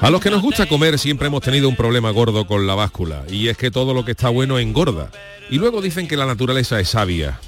A los que nos gusta comer siempre hemos tenido un problema gordo con la báscula y es que todo lo que está bueno engorda. Y luego dicen que la naturaleza es sabia.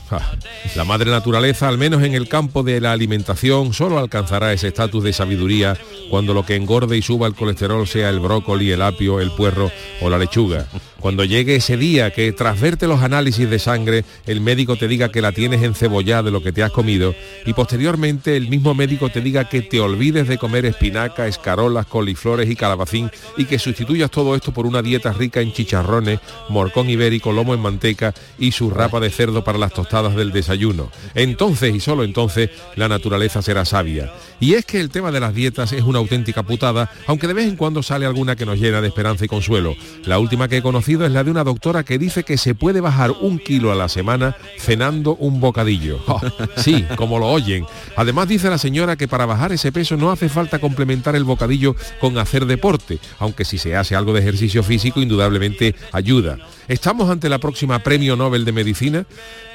La madre naturaleza, al menos en el campo de la alimentación, solo alcanzará ese estatus de sabiduría cuando lo que engorde y suba el colesterol sea el brócoli, el apio, el puerro o la lechuga. Cuando llegue ese día que tras verte los análisis de sangre, el médico te diga que la tienes encebollada de lo que te has comido y posteriormente el mismo médico te diga que te olvides de comer espinaca, escarolas, coliflores y calabacín y que sustituyas todo esto por una dieta rica en chicharrones, morcón ibérico, lomo en manteca y su rapa de cerdo para las tostadas del desayuno. Entonces y solo entonces la naturaleza será sabia. Y es que el tema de las dietas es una auténtica putada, aunque de vez en cuando sale alguna que nos llena de esperanza y consuelo. La última que he conocido es la de una doctora que dice que se puede bajar un kilo a la semana cenando un bocadillo. Oh, sí, como lo oyen. Además dice la señora que para bajar ese peso no hace falta complementar el bocadillo con hacer deporte, aunque si se hace algo de ejercicio físico indudablemente ayuda. ¿Estamos ante la próxima Premio Nobel de Medicina?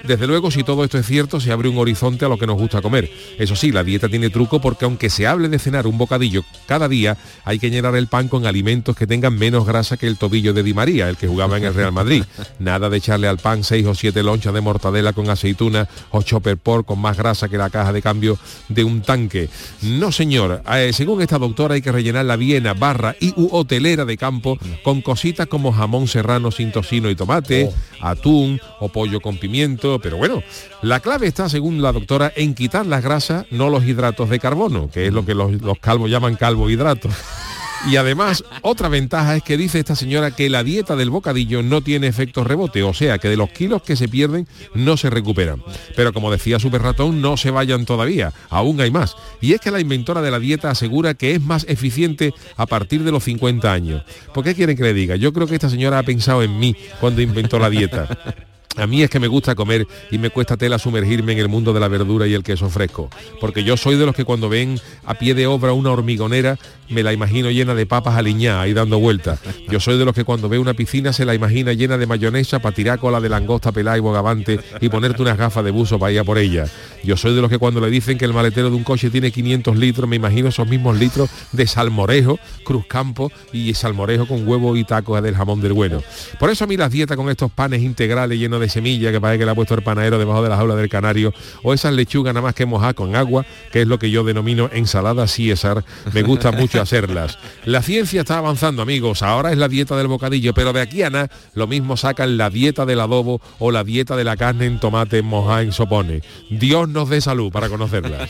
Desde luego, si todo esto es cierto, se abre un horizonte a lo que nos gusta comer. Eso sí, la dieta tiene truco porque aunque se hable de cenar un bocadillo cada día, hay que llenar el pan con alimentos que tengan menos grasa que el tobillo de Di María, el que jugaba en el Real Madrid. Nada de echarle al pan seis o siete lonchas de mortadela con aceituna o chopper pork con más grasa que la caja de cambio de un tanque. No, señor. Eh, según esta doctora hay que rellenar la Viena, barra y u hotelera de campo con cositas como jamón serrano sin tocino y tomate, atún o pollo con pimiento, pero bueno, la clave está, según la doctora, en quitar las grasas, no los hidratos de carbono, que es lo que los, los calvos llaman carbohidratos. Y además, otra ventaja es que dice esta señora que la dieta del bocadillo no tiene efectos rebote, o sea que de los kilos que se pierden no se recuperan. Pero como decía Super Ratón, no se vayan todavía, aún hay más. Y es que la inventora de la dieta asegura que es más eficiente a partir de los 50 años. ¿Por qué quieren que le diga? Yo creo que esta señora ha pensado en mí cuando inventó la dieta. A mí es que me gusta comer y me cuesta tela sumergirme en el mundo de la verdura y el queso fresco, porque yo soy de los que cuando ven a pie de obra una hormigonera me la imagino llena de papas aliñadas ahí dando vueltas. Yo soy de los que cuando ve una piscina se la imagina llena de mayonesa para tirar cola de langosta pelada y bogavante y ponerte unas gafas de buzo para ir a por ella. Yo soy de los que cuando le dicen que el maletero de un coche tiene 500 litros, me imagino esos mismos litros de salmorejo, cruzcampo y salmorejo con huevo y tacos del jamón del bueno. Por eso a mí las dietas con estos panes integrales llenos de semilla que parece que le ha puesto el panadero debajo de la jaula del canario o esas lechugas nada más que mojar con agua, que es lo que yo denomino ensalada César, me gusta mucho hacerlas. La ciencia está avanzando, amigos, ahora es la dieta del bocadillo, pero de aquí a nada lo mismo sacan la dieta del adobo o la dieta de la carne en tomate mojada en sopone. Dios nos dé salud para conocerlas.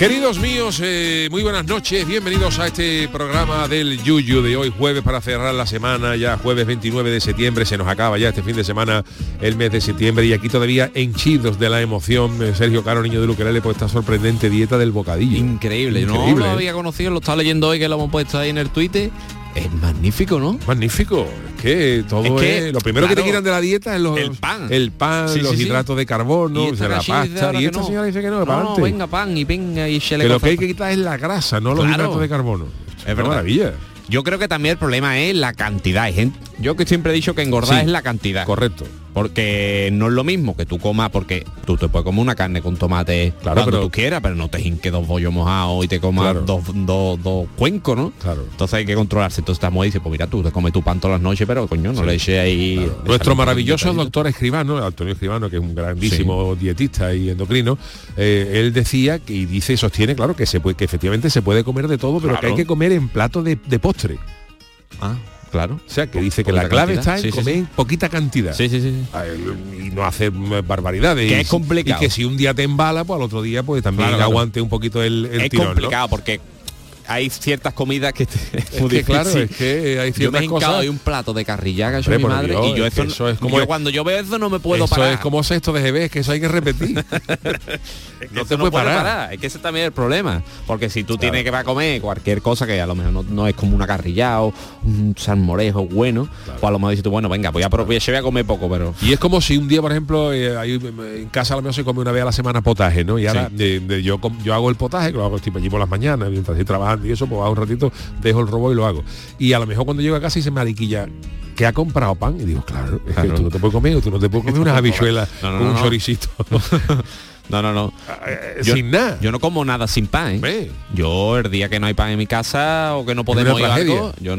Queridos míos, eh, muy buenas noches, bienvenidos a este programa del Yuyu de hoy jueves para cerrar la semana, ya jueves 29 de septiembre, se nos acaba ya este fin de semana el mes de septiembre y aquí todavía henchidos de la emoción, eh, Sergio Caro, niño de Luquelele, por esta sorprendente dieta del bocadillo. Increíble, no Increíble, lo ¿eh? había conocido, lo estaba leyendo hoy que lo hemos puesto ahí en el Twitter. Es magnífico, ¿no? Magnífico, es que todo Es lo primero que te quitan de la dieta es los, el pan. el pan, Sí, los sí, sí. hidratos de carbono, o sea, la pasta, y esta no. señora dice que no, venga pan y venga y se le que lo que hay que quitar es la grasa, no los Claro. hidratos de carbono. Es verdad. maravilla. Yo creo que también el problema es la cantidad. Gente, yo que siempre he dicho que engordar es la cantidad. Correcto. Porque no es lo mismo que tú comas, porque tú te puedes comer una carne con tomate Claro, cuando pero- tú quieras, pero no te hinques dos bollos mojados y te comas Claro. dos, dos, dos cuencos, ¿no? Claro. Entonces hay que controlarse. Entonces estamos ahí dice, pues mira, tú te comes tu pan todas las noches, pero coño, no le eches ahí. Claro. Nuestro maravilloso doctor escribano, Antonio Escribano, que es un grandísimo dietista y endocrino, eh, él decía que, y dice y sostiene, claro, que se puede, que efectivamente se puede comer de todo, pero que hay que comer en plato de, de postre. Ah, claro. O sea, que dice que la clave cantidad. está en Sí, comer sí. poquita cantidad. Sí, sí, sí. Ah, Y no hacer mm, barbaridades. Que Y es complicado. Y que si un día te embala, pues al otro día pues también Claro, claro. aguante un poquito el, el es tirón, ¿no? complicado porque hay ciertas comidas que... te- Es muy que, claro, es que hay Yo me ciertas he hincado cosas... hoy un plato de carrilla que ha hecho Hombre, mi madre Dios, y yo es eso, es como yo cuando yo veo eso no me puedo Eso parar. es como sexto de GB, que eso hay que repetir. Es que no te puede parar. Es que ese también es el problema. Porque si tú tienes que va a comer cualquier cosa que a lo mejor no, no es como una carrilla o un salmorejo bueno, pues a lo mejor dices tú, bueno, venga, voy a, pro- voy a- yo voy a comer poco, pero... Y es como si un día, por ejemplo, eh, ahí, en casa a lo mejor se come una vez a la semana potaje, ¿no? Y ahora Sí. de- de- yo, yo hago el potaje, que lo hago tipo allí por las mañanas, mientras estoy trabajando y eso, pues hago un ratito, dejo el robot y lo hago. Y a lo mejor cuando llego a casa y se me ariquilla que ha comprado pan y digo, claro, es Claro. que tú no te puedes comer, tú no te puedes comer unas habichuelas No, no, con no, un choricito. No, no, no. Eh, Yo- sin nada. Yo no como nada sin pan, ¿eh? Yo el día que no hay pan en mi casa o que no podemos ir a algo, yo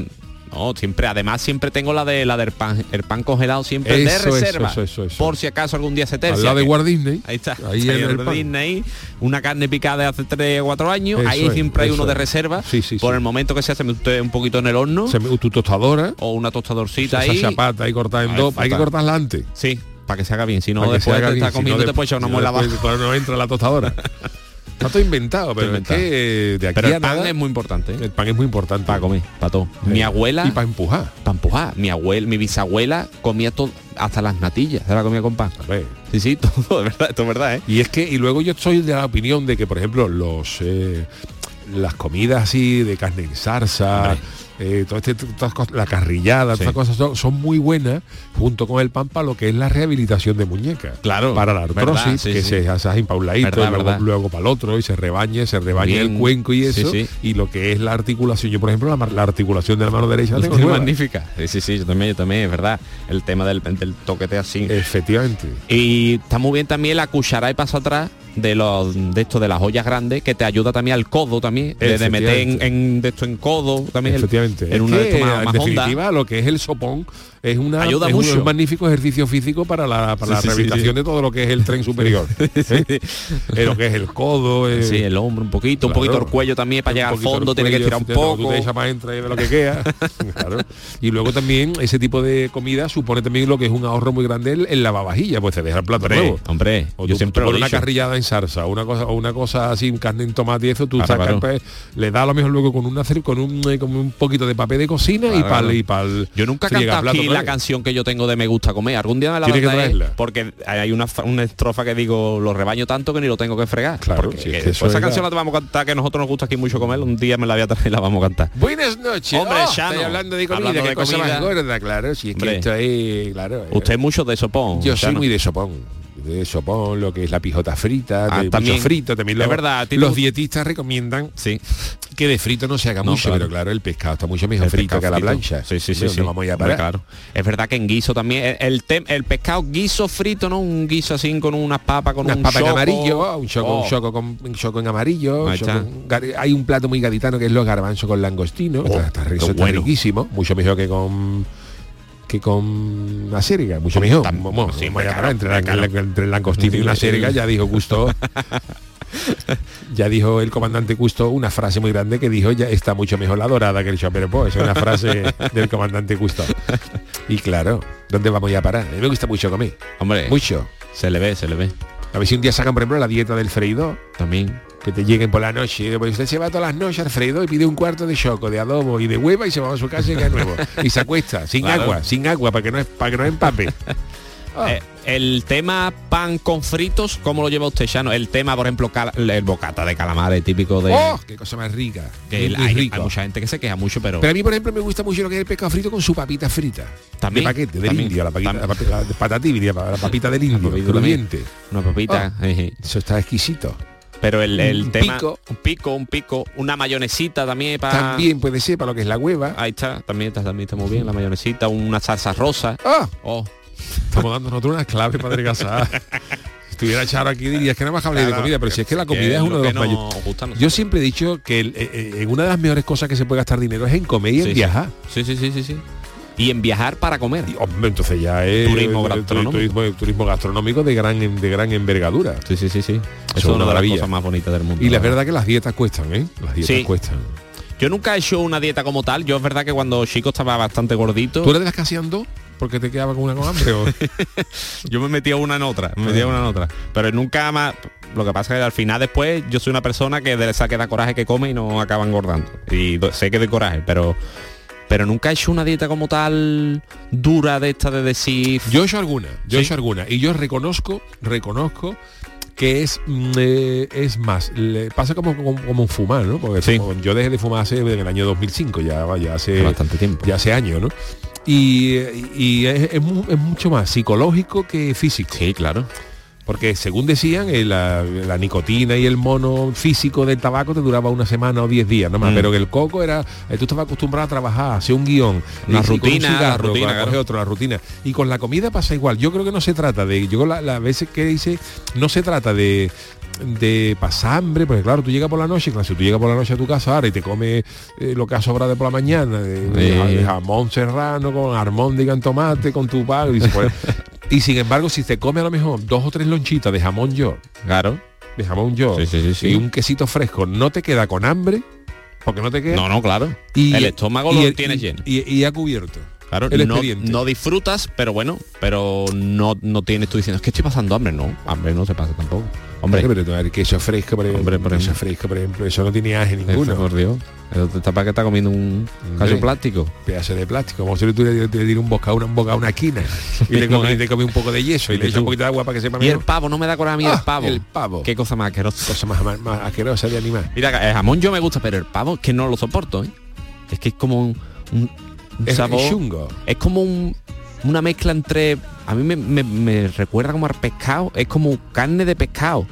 no, siempre, además siempre tengo la de la del pan, el pan congelado siempre de Eso, reserva. eso, eso, eso. Por si acaso algún día se tercia. Lado de Walt Disney. Ahí está. Ahí en el pan. Disney, una carne picada de hace 3 o 4 años. Ahí siempre hay uno de es. reserva. Sí, sí, por sí. el momento que se hace usted un poquito en el horno. Se me- tu tostadora, o una tostadorcita esa ahí. chapata ahí cortada en dos, hay que está. cortarla antes. Sí, para que se haga bien. Si no, después se te no comiendo, te puedes echar una muela abajo. no entra la tostadora. Está todo inventado, pero inventado. es que de aquí Pero a el pan nada, es muy importante. ¿eh? el pan es muy importante. Para comer, para todo. Mi abuela... Y para empujar. para empujar. Mi abuela, mi bisabuela comía todo, hasta las natillas, se la comía con pan. A ver. Sí, sí, todo, de verdad, esto es verdad, ¿eh? Y es que, y luego yo soy de la opinión de que, por ejemplo, los eh, las comidas así de carne en salsa, eh, todo este, todas estas cosas, la carrillada, Sí. cosas son, son muy buenas junto con el pan para lo que es la rehabilitación de muñecas. Claro, Para la artrosis, sí, que sí. se hace así pauladito, Verdad, luego, verdad. luego para el otro y se rebañe, se rebañe Bien. el cuenco y eso. sí. Y lo que es la articulación. Yo, por ejemplo, la, articulación de la mano derecha la tengo Es magnífica. Sí, sí, sí, yo también, yo también, es verdad. El tema del, del toquete así. Efectivamente. Y está muy bien también la cuchara y paso atrás de los de esto de las ollas grandes que te ayuda también al codo también de, de meter en, Efectivamente. en- de esto en codo también el- Efectivamente. en Es una de que, más, en más definitiva, lo que es el sopón es una Ayuda es un- mucho. un magnífico ejercicio físico para la, para Sí, la rehabilitación de todo lo que es el tren superior. ¿eh? Eh, lo que es el codo, eh, sí, el hombro un poquito, un poquito el cuello también para un llegar al el fondo, tiene que tirar un poco. Tú te echas para y lo que queda. Claro. Y luego también ese tipo de comida supone también lo que es un ahorro muy grande en, en lavavajilla, pues se deja el plato Hombre, nuevo. hombre, O yo tú, siempre tú lo una dicho. carrillada en salsa, una cosa, o una cosa así, carne en tomate y eso, tú Claro, sacas, claro. pues, le das a lo mejor luego con una con un, eh, con un poquito de papel de cocina y claro. y pa'l- Yo nunca he cantado aquí la canción que yo tengo de Me gusta comer. Algún día me la Tiene que traerla. porque hay una, una estrofa que digo, lo rebaño tanto que ni lo tengo que fregar. Claro, porque si es que que esa es canción la- vamos a cantar, que a nosotros nos gusta aquí mucho comer, un día me la voy a traer y la vamos a cantar. Buenas noches. Hombre, Oh, Shano. estoy hablando de comida, Hablando qué de cosa comida. más gorda, claro. Si es que esto es, claro. eh, Usted es mucho de sopón. yo soy muy de sopón. De sopón, lo que es la pijota frita, Ah, también. mucho frito. También Es lo- verdad, ti te los dietistas recomiendan Sí. que de frito no se haga No, mucho, claro. pero claro, el pescado está mucho mejor El frito que a la plancha. Sí, sí, sí. Sí. ¿dónde vamos a parar? claro. Es verdad que en guiso también, el, el, pescado guiso frito, ¿no? Un guiso así con unas papas, con Unas un papas en amarillo, un choco, Oh. un choco con un choco en amarillo. Un choco gar- hay un plato muy gaditano que es los garbanzos con langostino. Oh, está, está, está bueno. riquísimo, mucho mejor que con que con una serga, mucho mejor. Sí, claro, entre, la- claro. entre el langostino y una serga ya dijo Gusto. ya dijo el comandante Custo una frase muy grande que dijo ya está mucho mejor la dorada que el chaperpo. Es una frase del comandante Custo. Y claro, ¿dónde vamos ya a parar? A mí me gusta mucho comer. Hombre, Mucho. se le ve, se le ve. A ver si un día sacan, por ejemplo, la dieta del freído, También. Que te lleguen por la noche. Pues usted se va todas las noches al freído y pide un cuarto de choco, de adobo y de hueva y se va a su casa y queda nuevo. Y se acuesta, sin Claro. agua, sin agua, para que no, es- para que no empape. Ah, Eh, el tema pan con fritos, ¿cómo lo lleva usted, Chano? El tema, por ejemplo, el bocata de calamares típico de... ¡Oh! ¡Qué cosa más rica! que el- hay, rico. hay mucha gente que se queja mucho, pero... Pero a mí, por ejemplo, me gusta mucho lo que es el pescado frito con su papita frita. También, De paquete, del también, indio, la, paquita, también. la, la de diría, la papita del indio, papita crujiente. Una papita. Oh. jeje. Eso está exquisito. Pero el, el Un tema... pico. Un pico, un pico. Una mayonesita también para... También puede ser para lo que es la hueva. Ahí está, también está, también está muy bien. La mayonesita, una salsa rosa. ¡Ah! Oh, Estamos dando nosotros unas claves para adelgazar. Si estuviera Charo aquí dirías que nada más hablé de comida, pero si es que la que comida es uno de los nos mayores. Yo siempre he dicho que el- eh, eh, en una de las mejores cosas que se puede gastar dinero es en comer y en Sí, sí. viajar. Sí, sí, sí, sí, sí. Y en viajar para comer. Hombre, entonces ya es Turismo gastronómico. turismo, turismo gastronómico de gran de gran envergadura. Sí, sí, sí, sí. Eso es una una de las cosas más bonitas del mundo. Y la verdad. verdad que las dietas cuestan, ¿eh? Las dietas Sí. cuestan. Yo nunca he hecho una dieta como tal. Yo es verdad que cuando chico estaba bastante gordito. ¿Tú eres de las que hacían dos? porque te quedaba con una con hambre o Yo me metía una en otra, me metía una en otra. Pero nunca más. Lo que pasa es que al final después yo soy una persona que de esa que da coraje que come y no acaba engordando. Y sé que de coraje, pero. Pero nunca he hecho una dieta como tal dura de esta de decir. Yo he hecho alguna, yo he hecho alguna. Y yo reconozco, reconozco que es mm, eh, es más, le pasa como, como, como un fumar, ¿no? Porque Sí. como yo dejé de fumar hace en el año 2005, ya vaya, hace bastante tiempo. ya hace años, ¿no? Y, y es, es mucho más psicológico que físico. Sí, claro. Porque según decían, eh, la, la nicotina y el mono físico del tabaco te duraba una semana o diez días nomás. Mm. Pero que el coco era, eh, tú estabas acostumbrado a trabajar, hacer un guion, un rutina, la rutina, claro. coger otro, la rutina. Y con la comida pasa igual. Yo creo que no se trata de, yo la- las veces que dice, no se trata de de pasar hambre, porque claro, tú llegas por la noche, claro, si tú llegas por la noche a tu casa ahora y te comes eh, lo que ha sobrado de por la mañana, Sí. jamón serrano con armóndiga en tomate, con tu y, pues, y sin embargo, si te come a lo mejor dos o tres lonchitas de jamón york, Claro. de jamón york Sí, sí, sí, sí. y un quesito fresco, no te queda con hambre, porque no te queda. No, no, claro. y el estómago y lo tienes lleno. Y, y ha cubierto. Claro, el no, disfrutas, pero bueno, pero no, no tienes tú diciendo, es que estoy pasando hambre, no, hambre no se pasa tampoco. Hombre, pero el queso fresco, por ejemplo, Hombre, por queso ejemplo. fresco, por ejemplo, eso no tiene aje ninguno. por Dios. Te está para que está comiendo un caso plástico. pedazo de plástico, como si tú le, le dieras un bocado, una, un bocado una quina y le comes, ¿eh? un poco de yeso y le echas un poquito de agua para que sepa Y el pavo, no me da coraje a mí el Ah, pavo. el pavo. Qué cosa más asquerosa. cosa más, más, más asquerosa de animal. Mira, el jamón yo me gusta, pero el pavo es que no lo soporto, ¿eh? Es que es como un, un- un Es, sabor. chungo. Es como un- una mezcla entre. A mí me, me- me recuerda como al pescado. Es como carne de pescado.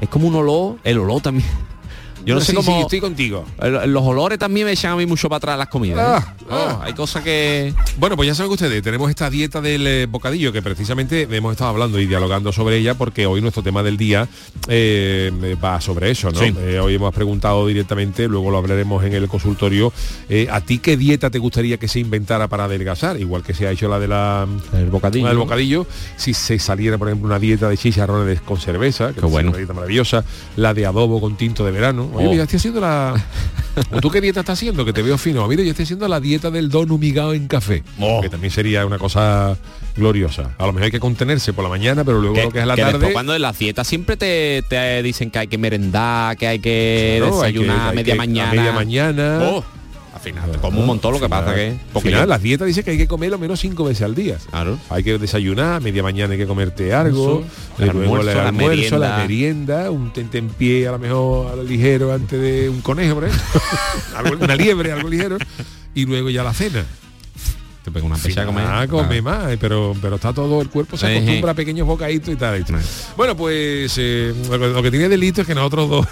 Es como un olor. El olor también. Yo no, sé cómo. sí, estoy contigo. Los olores también me echan a mí mucho para atrás las comidas. ¿eh? Ah, Oh, ah. Hay cosas que. Bueno, pues ya saben ustedes, tenemos esta dieta del eh, bocadillo que precisamente hemos estado hablando y dialogando sobre ella porque hoy nuestro tema del día eh, va sobre eso, ¿no? Sí. Hoy hemos preguntado directamente, luego lo hablaremos en el consultorio, ¿a ti qué dieta te gustaría que se inventara para adelgazar? Igual que se ha hecho la de la El bocadillo. la del bocadillo, si se saliera, por ejemplo, una dieta de chicharrones con cerveza, que Qué es bueno. una dieta maravillosa, la de adobo con tinto de verano. Oye, Oh. mira, estoy haciendo la... ¿O ¿Tú qué dieta estás haciendo? Que te veo fino. Mira, yo estoy haciendo la dieta del don humigado en café, Oh. que también sería una cosa gloriosa. A lo mejor hay que contenerse por la mañana, pero luego lo que es la que tarde... cuando en las dietas siempre te, te dicen que hay que merendar, que hay que claro, hay que- desayunar a hay media que- mañana. media mañana. Oh, final te como un montón lo que final- pasa que. Porque final, las dietas dicen que hay que comer lo menos cinco veces al día. Claro. Hay que desayunar, media mañana hay que comerte algo, y el almuerzo, el la almuerzo, la merienda. merienda, un tentempié a lo mejor a lo ligero antes de un conejo. Algo- una liebre, algo ligero, y luego ya la cena. Te pego una pecha a comer. Ah, come más, eh, pero, pero está todo, el cuerpo se acostumbra a pequeños bocaditos y tal. Bueno, pues eh, lo, que- tiene delito es que nosotros dos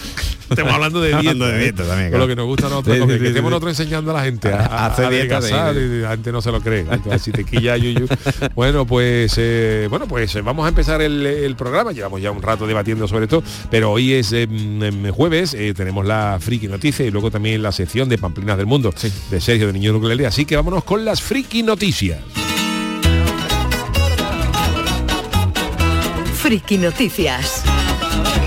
estamos hablando de dieta. Hablando de ¿eh? dieta también, Con lo que nos gusta a nosotros, que estemos nosotros enseñando a la gente a, a, Hacer dieta, la gente no se lo cree. Si te quilla yuyu. Bueno, pues eh, bueno, pues vamos a empezar el, el programa. Llevamos ya un rato debatiendo sobre esto, pero hoy es eh, mm, jueves, tenemos la friki noticia y luego también la sección de Pamplinas del Mundo de Sergio de Niño Nuclear. Así que vámonos con las friki noticias. Friki Noticias.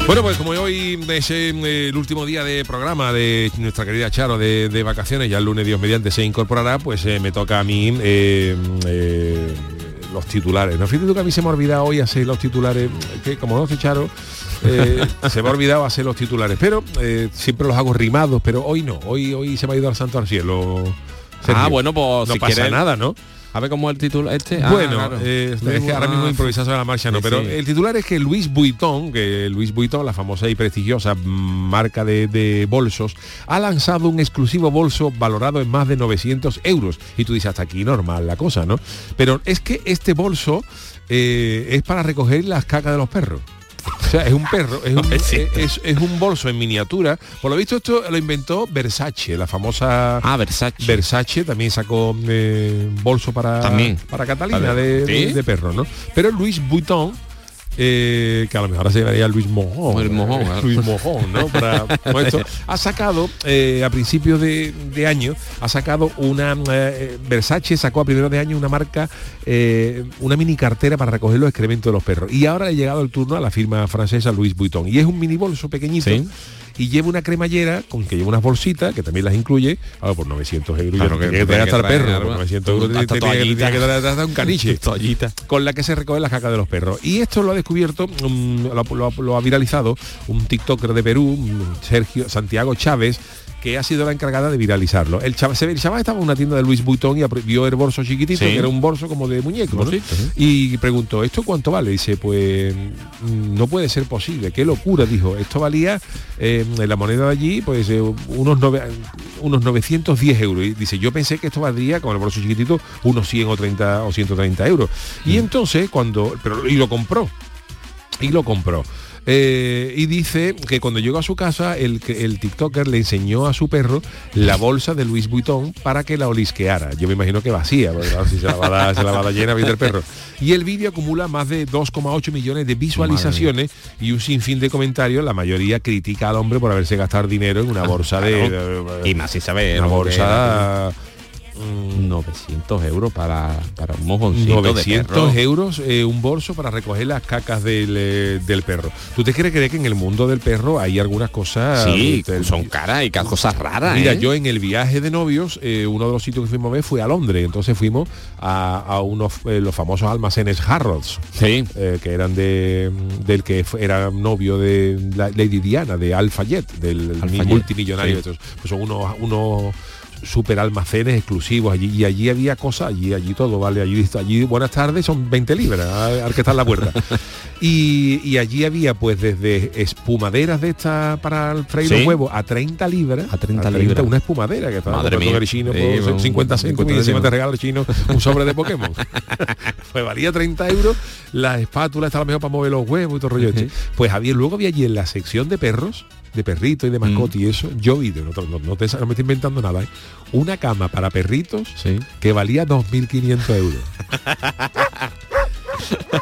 Bueno, pues como hoy es eh, el último día de programa de nuestra querida Charo de, de vacaciones, ya el lunes Dios mediante se incorporará, pues eh, me toca a mí eh, eh, los titulares. No fíjate tú que a mí se me ha olvidado hoy hacer los titulares, que como no sé Charo, eh, se me ha olvidado hacer los titulares, pero eh, siempre los hago rimados, pero hoy no, hoy, hoy se me ha ido al santo al cielo. Sergio. Ah, bueno, pues no si pasa nada, ¿no? A ver cómo es el título este. Ah, bueno, claro. eh, es que ahora mismo improvisado sobre la marcha, no, sí, pero sí. el titular es que Louis Vuitton, que Louis Vuitton, la famosa y prestigiosa marca de, de bolsos, ha lanzado un exclusivo bolso valorado en más de 900 euros. Y tú dices, hasta aquí normal la cosa, ¿no? Pero es que este bolso eh, es para recoger las cacas de los perros. O sea, es un perro, es un, es, es- es un bolso en miniatura. Por lo visto esto lo inventó Versace, la famosa Ah, Versace. Versace también sacó eh, bolso para, También. para Catalina de, de- de perro, ¿no? Pero Louis Vuitton, eh, que a lo mejor ahora se llamaría Luis Mojón. Luis Mojón, eh, claro. Luis Mojón, ¿no? Para, esto, ha sacado, eh, a principios de, de año, ha sacado una, Versace sacó a primeros de año una marca, una mini cartera para recoger los excrementos de los perros. Y ahora ha llegado el turno a la firma francesa Louis Vuitton. Y es un mini bolso pequeñito. Sí. Y lleva una cremallera con que lleva unas bolsitas, que también las incluye, ah, por 900 euros. Claro yo que que hasta el perro, por 900 euros que- toallita. tenía que hasta un caniche Toallita. con la que se recoge la caca de los perros. Y esto lo ha descubierto, mm, lo, lo- lo ha viralizado un TikToker de Perú, mm, Sergio Santiago Chávez, que ha sido la encargada de viralizarlo. El chaval, el chaval estaba en una tienda de Luis Vuitton y vio el bolso chiquitito, Sí. que era un bolso como de muñeco, ¿no? Bolsito, sí. Y preguntó, ¿esto cuánto vale? Dice, pues mm, no puede ser posible, qué locura, dijo. Esto valía eh, en la moneda de allí, pues eh, unos, nove- unos 910 euros. Y dice, yo pensé que esto valdría, con el bolso chiquitito, unos 100 o 30 o 130 euros. Y Mm. entonces, cuando, pero, y lo compró, y lo compró. Eh, y dice que cuando llegó a su casa el, el TikToker le enseñó a su perro la bolsa de Luis Vuitton para que la olisqueara. Yo me imagino que vacía, si se la va a dar, se la va a dar llena viene el perro. Y el vídeo acumula más de 2,8 millones de visualizaciones y un sinfín de comentarios. La mayoría critica al hombre por haberse gastado dinero en una bolsa de, Y más si sabes. una bolsa. 900 euros para, para un mojoncito 900 de perro. euros eh, un bolso para recoger las cacas del, eh, del perro. ¿Tú te quieres creer que en el mundo del perro hay algunas cosas? Sí, del- son caras y cosas raras. Mira, ¿eh? yo en el viaje de novios, uno de los sitios que fuimos a ver fue a Londres. Entonces fuimos a, a unos los famosos almacenes Harrods. Sí. que eran de del que era novio de la Lady Diana de Alfayet del Alfayet, multimillonario sí. Entonces, pues son unos unos super almacenes exclusivos allí y allí había cosas allí allí todo vale allí allí buenas tardes son 20 libras al al que está en la puerta y, y allí había pues desde espumaderas de estas para el freír los Sí. huevos a 30 libras A 30 libras. una espumadera que estaba Madre mía. el chino Sí, por vamos, 50 céntimos y 50 encima te céntimos. regala el chino un sobre de Pokémon pues valía 30 euros la espátula está a lo mejor para mover los huevos y todo el rollo este. pues había luego había allí en la sección de perros de perritos y de mascotas Mm. y eso yo vi de- no, no, no te- no me estoy inventando nada ¿eh? una cama para perritos Sí. que valía 2.500 euros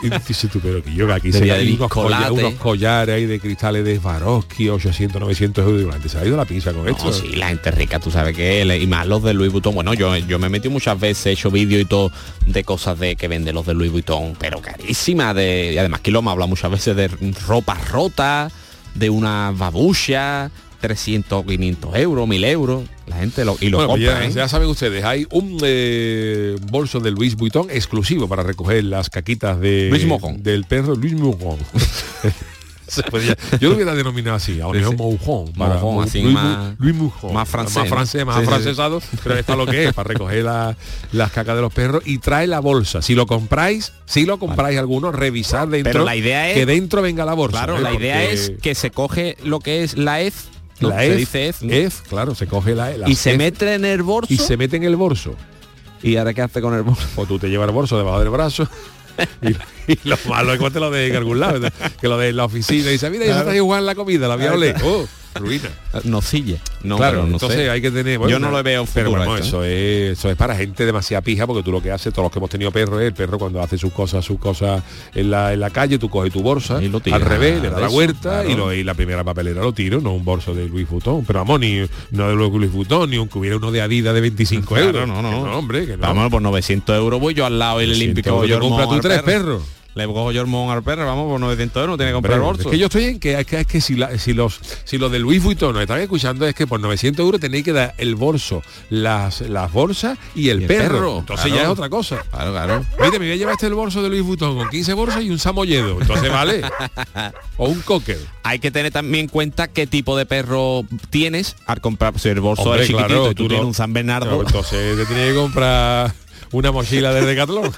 y dices tú, pero que yo que aquí se hay unos, colla- unos collares ahí de cristales de Swarovski, 800, 900 euros. Digo, la gente se ha ido la pinza con esto. No, sí, la gente rica, tú sabes que es, y más los de Louis Vuitton. Bueno, yo, yo me he metido muchas veces, he hecho vídeos y todo de cosas de que venden los de Louis Vuitton, pero carísima de. Y además que lo hemos hablado muchas veces de ropa rota, de una babucha, 300, 500 euros, 1000 euros. La gente lo, y lo Bueno, pues compra. ya, ¿eh? ya saben ustedes, hay un eh, bolso de Luis Vuitton exclusivo para recoger las caquitas de, Luis Mojón. del perro Luis Mojón. Se podía- yo lo hubiera denominado así, a lo mejor para así Luis, más- Luis más francés, más ¿no? francés, más Sí, sí. afrancesado, pero es para lo que es, para recoger la- las cacas de los perros y trae la bolsa. Si lo compráis, si lo compráis alguno, revisad dentro Pero la idea es- que dentro venga la bolsa. Claro, ¿eh? la idea Porque es que se coge lo que es la ¿no? la se EZ, dice EZ, ¿no? EZ, claro, se coge la, la y se mete en el bolso. y se mete en el bolso. ¿Y ahora qué hace con el bolso? o tú te llevas el bolso debajo del brazo y, y lo malo es cuando te lo de en algún lado que lo de en la oficina y dice mira ya está igual la comida la voy a oler oh ruina Nocilla. No, claro pero no entonces sé. hay que tener Yo no lo veo pero bueno, esto, eso es eso es para gente demasiada pija porque tú lo que haces todos los que hemos tenido perros el perro cuando hace sus cosas sus cosas en la, en la calle tú coges tu bolsa Y lo al revés le das la vuelta y, lo, y la primera papelera lo tiro no un bolso de Louis Vuitton pero vamos ni no de Louis Vuitton ni aunque hubiera uno de Adidas de 25 Claro, euros no, no. Que hombre que no. Vamos, por 900 euros voy yo al lado y le limpio 900 euros te compras tú tres perros Le cojo yo hormón al perro, vamos, por 900 euros, no tiene que comprar Pero el bolso. Es que yo estoy en que, es que, es que si, la- si los si los de Louis Vuitton nos están escuchando es que por 900 euros tenéis que dar el bolso, las, las bolsas y el, Y el perro. perro, Entonces claro. ya es otra cosa. Claro, claro. Mire, me voy a llevar este el bolso de Louis Vuitton con 15 bolsas y un samoyedo. Entonces vale. o un cocker. Hay que tener también en cuenta qué tipo de perro tienes al comprar. Si el bolso Hombre, es chiquitito claro, y tú, tú tienes no- un San Bernardo. Entonces te tenía que comprar una mochila de Decathlon.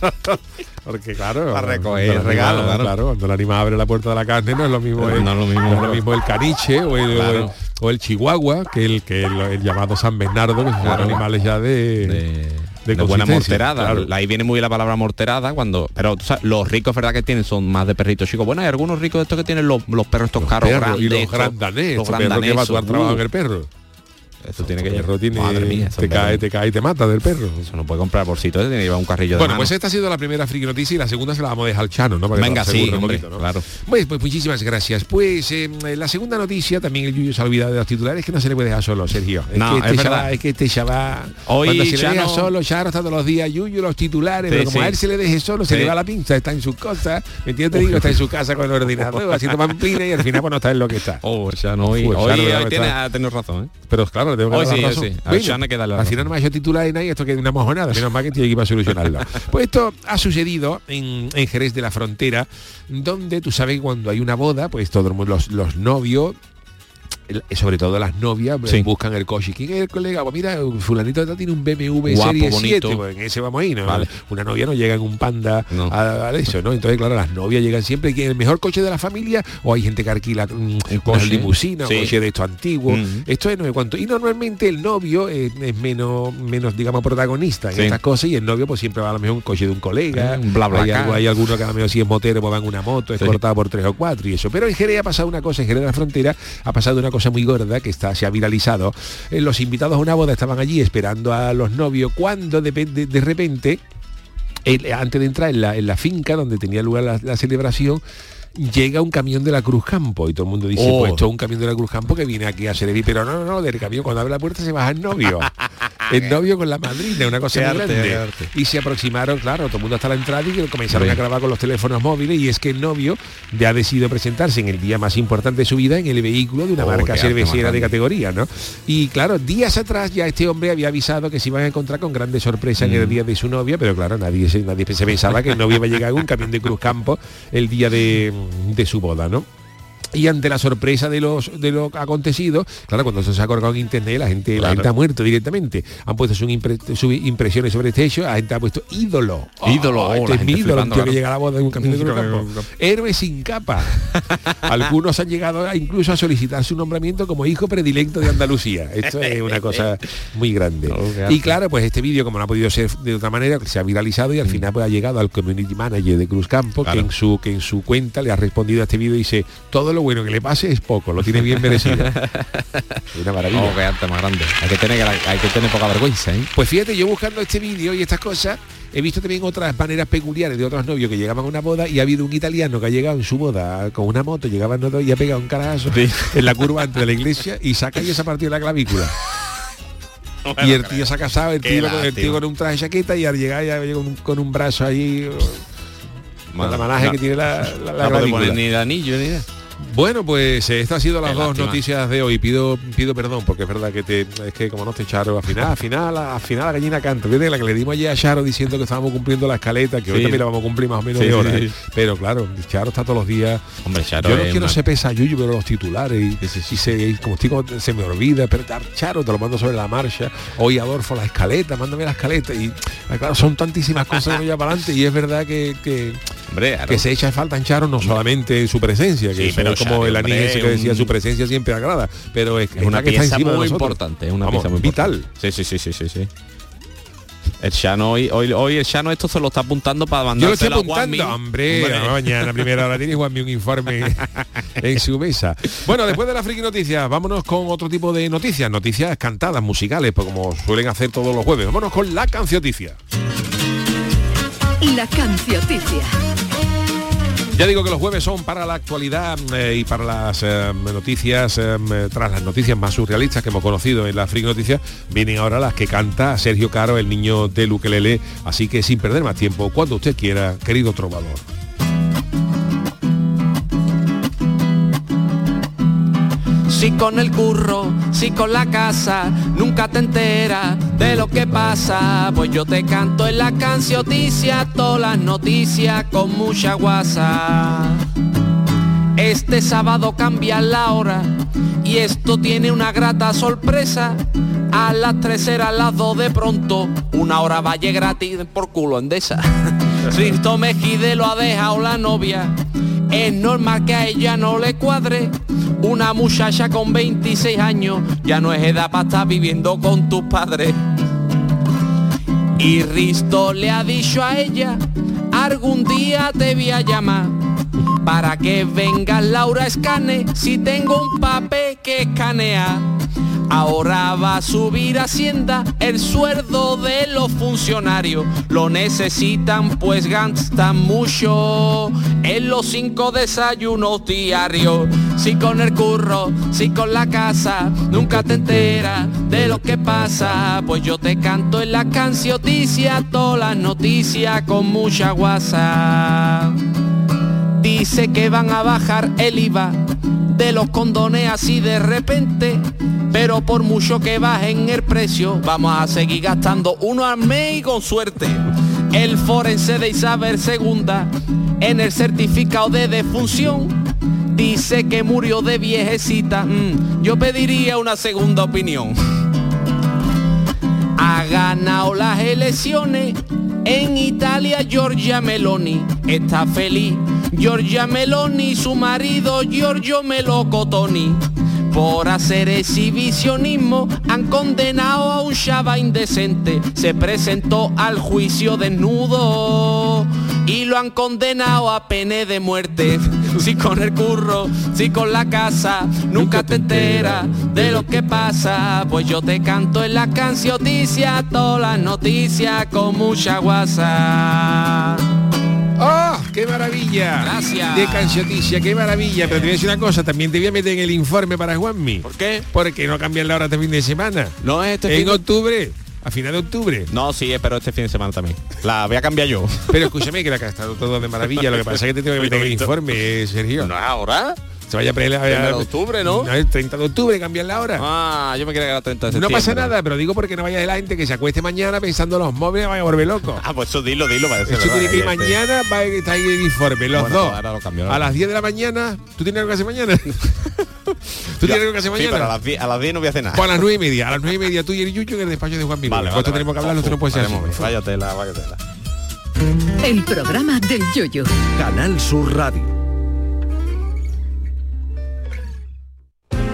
Porque claro, Para recoger el regalo, animal- claro. cuando el animal abre la puerta de la carne no es lo mismo, No el, es lo mismo, no es lo claro. mismo el caniche o el, Claro. o el- o el chihuahua que el que el, llamado San Bernardo que son Claro. animales ya de, de, de de buena morterada. claro. Ahí viene muy bien la palabra morterada cuando. Pero tú sabes, los ricos, verdad que tienen, son más de perritos chicos. Bueno, hay algunos ricos de estos que tienen los, los perros estos caros perros grandes. y los estos, grandanés, los perro que va a trabajo uh. en el perro. Eso tiene que mía, eso te cae, te cae y te mata del perro. Eso no puede comprar bolsito, tiene que llevar un carrillo de Bueno, mano. pues esta ha sido la primera friki noticia y la segunda se la vamos a dejar al Chano, ¿no? Para Venga, sí, un poquito, ¿no? claro. Pues, pues muchísimas gracias. Pues eh, la segunda noticia, también el Yuyo se ha olvidado de los titulares, que no se le puede dejar solo, Sergio. Es No, que este es verdad. es que este chaval, Hoy cuando se le Chano- deja solo, Charo está todos los días, Yuyo los titulares, Sí, pero como sí. a él se le deje solo, se le va la pinza, está en sus cosas, ¿me entiendes? Te digo, está en su casa con el ordenador, haciendo pampina y al final pues no está en lo que está. Oh, ya no, hoy, hoy, hoy ya me tiene, está- ha tenido razón, ¿eh? Pero claro, le tengo que Hoy dar sí, la hoy razón. sí. Bueno, Shana que la final no me ha hecho titular en ahí, esto que es una mojonada, menos mal que tiene que ir a solucionarlo. pues esto ha sucedido en, en Jerez de la Frontera, donde tú sabes que cuando hay una boda, pues todos los, los novios sobre todo las novias eh, Sí. buscan el coche. ¿Quién es el colega? Pues mira, fulanito de tiene un BMW Guapo, Serie bonito. 7, pues en ese vamos ahí, ¿no? Vale. Una novia no llega en un panda No. a, a eso, ¿no? Entonces, claro, las novias llegan siempre que el mejor coche de la familia o hay gente que alquila mm, unas coche. limusinas, Sí. coche de estos antiguos. Mm. Esto es no sé cuánto. Y normalmente el novio es, es menos, menos, digamos, protagonista en Sí. estas cosas y el novio pues siempre va a lo mejor un coche de un colega. Eh, un bla, bla, hay, algo- hay alguno que a lo mejor si es motero pues va en una moto, es cortado por tres o cuatro y eso. Pero en Jerez ha pasado una cosa, en Jerez de la Frontera ha pasado una cosa muy gorda que está, se ha viralizado. Eh, los invitados a una boda estaban allí esperando a los novios cuando de, de- repente el- antes de entrar en la, finca donde tenía lugar la celebración, llega un camión de la Cruz Campo y todo el mundo dice, Oh. pues esto es un camión de la Cruz Campo que viene aquí a servir, pero no, no, no, del camión cuando abre la puerta se baja el novio. el novio con la madrina, una cosa muy arte, grande. arte. Y se aproximaron, claro, todo el mundo hasta la entrada y comenzaron Sí. a grabar con los teléfonos móviles y es que el novio ya ha decidido presentarse en el día más importante de su vida en el vehículo de una Oh, marca cervecera de categoría, ¿no? Y claro, días atrás ya este hombre había avisado que se iban a encontrar con grandes sorpresas en Mm. el día de su novia, pero claro, nadie, se- nadie se pensaba que el novio iba a llegar en un camión de Cruz Campo el día de, de su boda, ¿no? Y ante la sorpresa de los de lo acontecido, claro, cuando eso se ha colgado en internet, la gente, la gente ha muerto directamente. Han puesto sus, impre- sus impresiones sobre este hecho, la gente ha puesto ídolo. Ídolo, oh, este es mi ídolo, un flipando, tío que llega a la un camión de Campo. Héroe sin capa. Algunos han llegado a- incluso a solicitar su nombramiento como hijo predilecto de Andalucía. Esto es una cosa muy grande. Oh, y claro, pues este vídeo, como no ha podido ser de otra manera, se ha viralizado y al final pues ha llegado al community manager de Cruz Campo, Claro. que en su que en su cuenta le ha respondido a este vídeo y dice, todo lo bueno que le pase es poco, lo tiene bien merecido. una maravilla. Oh, qué arte más grande. Hay que tener, hay que tener poca vergüenza, ¿eh? Pues fíjate, yo buscando este vídeo y estas cosas, he visto también otras maneras peculiares de otros novios que llegaban a una boda y ha habido un italiano que ha llegado en su boda con una moto, llegaban los dos y ha pegado un carajo Sí. en la curva antes de la iglesia y saca y esa partido la clavícula. y el tío se ha casado, el tío, con- el lástima. tío con un traje de chaqueta y al llegar ya llega con un, con un brazo ahí con la manaje No. que tiene la, la, la No ni el anillo ni nada. Bueno, pues eh, estas han sido las Qué dos lástima. noticias de hoy. Pido pido perdón porque es verdad que te es que como no te echaron al final, al final, al final la gallina canta. Fíjate la que le dimos ayer a Charo diciendo que estábamos cumpliendo la escaleta, que hoy también la vamos a cumplir más o menos Sí, de hora. sí. ¿eh? Pero claro, Charo está todos los días. Hombre, Charo Yo no quiero una- ser pesadillo, pero los titulares y, y se, y como estoy como se me olvida, pero Charo te lo mando sobre la marcha. Hoy Adolfo la escaleta, mándame la escaleta y ah, claro, son tantísimas cosas que ya para adelante y es verdad que, que, Hombre, que se echa falta en Charo no solamente su presencia, que pero como el anís hombre, ese que decía un- su presencia siempre agrada, pero es, es una la que está pieza muy importante, es una Vamos, pieza muy vital. importante. Sí, sí, sí, sí, sí, sí. El Shano hoy, hoy, hoy el Shano esto se lo está apuntando para Yo lo estoy a hombre, Hombre. mañana a primera hora tiene Juanmi un informe en su mesa. Bueno, después de la friki noticias, vámonos con otro tipo de noticias, noticias cantadas, musicales, pues como suelen hacer todos los jueves. Vámonos con la cancioticia. La cancioticia. Ya digo que los jueves son para la actualidad eh, y para las eh, noticias, eh, tras las noticias más surrealistas que hemos conocido en la Friki Noticias, vienen ahora las que canta Sergio Caro, el niño de Luquelele. Así que sin perder más tiempo, cuando usted quiera, querido trovador. Si con el curro, si con la casa, nunca te enteras de lo que pasa. Pues yo te canto en la cancioticia, todas las noticias con mucha guasa. Este sábado cambia la hora y esto tiene una grata sorpresa. A las 3 será las 2 de pronto, una hora valle gratis por culo endesa. Risto Mejide lo ha dejado la novia, es normal que a ella no le cuadre. Una muchacha con 26 años ya no es edad para estar viviendo con tus padres. Y Risto le ha dicho a ella, algún día te voy a llamar para que venga Laura escane si tengo un papel que escanea. Ahora va a subir Hacienda el sueldo de los funcionarios. Lo necesitan pues gastan mucho en los cinco desayunos diarios. Si con el curro, si con la casa, nunca te enteras de lo que pasa. Pues yo te canto en la cancioticia todas las noticias con mucha guasa. Dice que van a bajar el IVA de los condones así de repente, pero por mucho que bajen el precio, vamos a seguir gastando uno al mes y con suerte. El forense de Isabel II en el certificado de defunción dice que murió de viejecita. Mm, yo pediría una segunda opinión. Ha ganado las elecciones en Italia Giorgia Meloni. Está feliz Giorgia Meloni y su marido Giorgio Melocotoni. Por hacer exhibicionismo han condenado a un chava indecente. Se presentó al juicio desnudo y lo han condenado a pene de muerte. Si con el curro, si con la casa, nunca te enteras de lo que pasa. Pues yo te canto en la cancioticia, todas las noticias con mucha guasa. ¡Oh, qué maravilla! Gracias. De cancioticia, qué maravilla. Pero te voy a decir una cosa, también te voy a meter en el informe para Juanmi. ¿Por qué? Porque no cambian la hora este fin de semana. No es este en fin de- octubre, a final de octubre. No, sí, pero este fin de semana también. La voy a cambiar yo. Pero escúchame que la que ha estado todo de maravilla. Lo que pasa es que te tengo que meter el informe, Sergio. ¿No ahora? Se vaya a pelear. Primero de octubre, ¿no? No, el 30 de octubre cambian la hora. Ah, yo me quería que era 30 de no septiembre. pasa nada, pero digo porque no vaya de la gente que se acueste mañana pensando en los móviles, vaya a volver loco. Ah, pues eso dilo, dilo. Eso tiene que ir mañana va a estar ahí el informe, los Bueno, dos. pues ahora lo cambio, a las 10 de la mañana, ¿tú tienes algo que hacer mañana? ¿Tú tienes algo que hacer Sí, mañana? pero a las 10 a las 10 no voy a hacer nada. Pues a las 9 y media, a las 9 y media tú y el Yuyo en el despacho de Juan Miguel. Vale, Pues vale, tenemos que hablarlo, esto no puede ser así. Vale, Vaya tela, vaya tela. El programa del yoyo. Canal Sur Radio.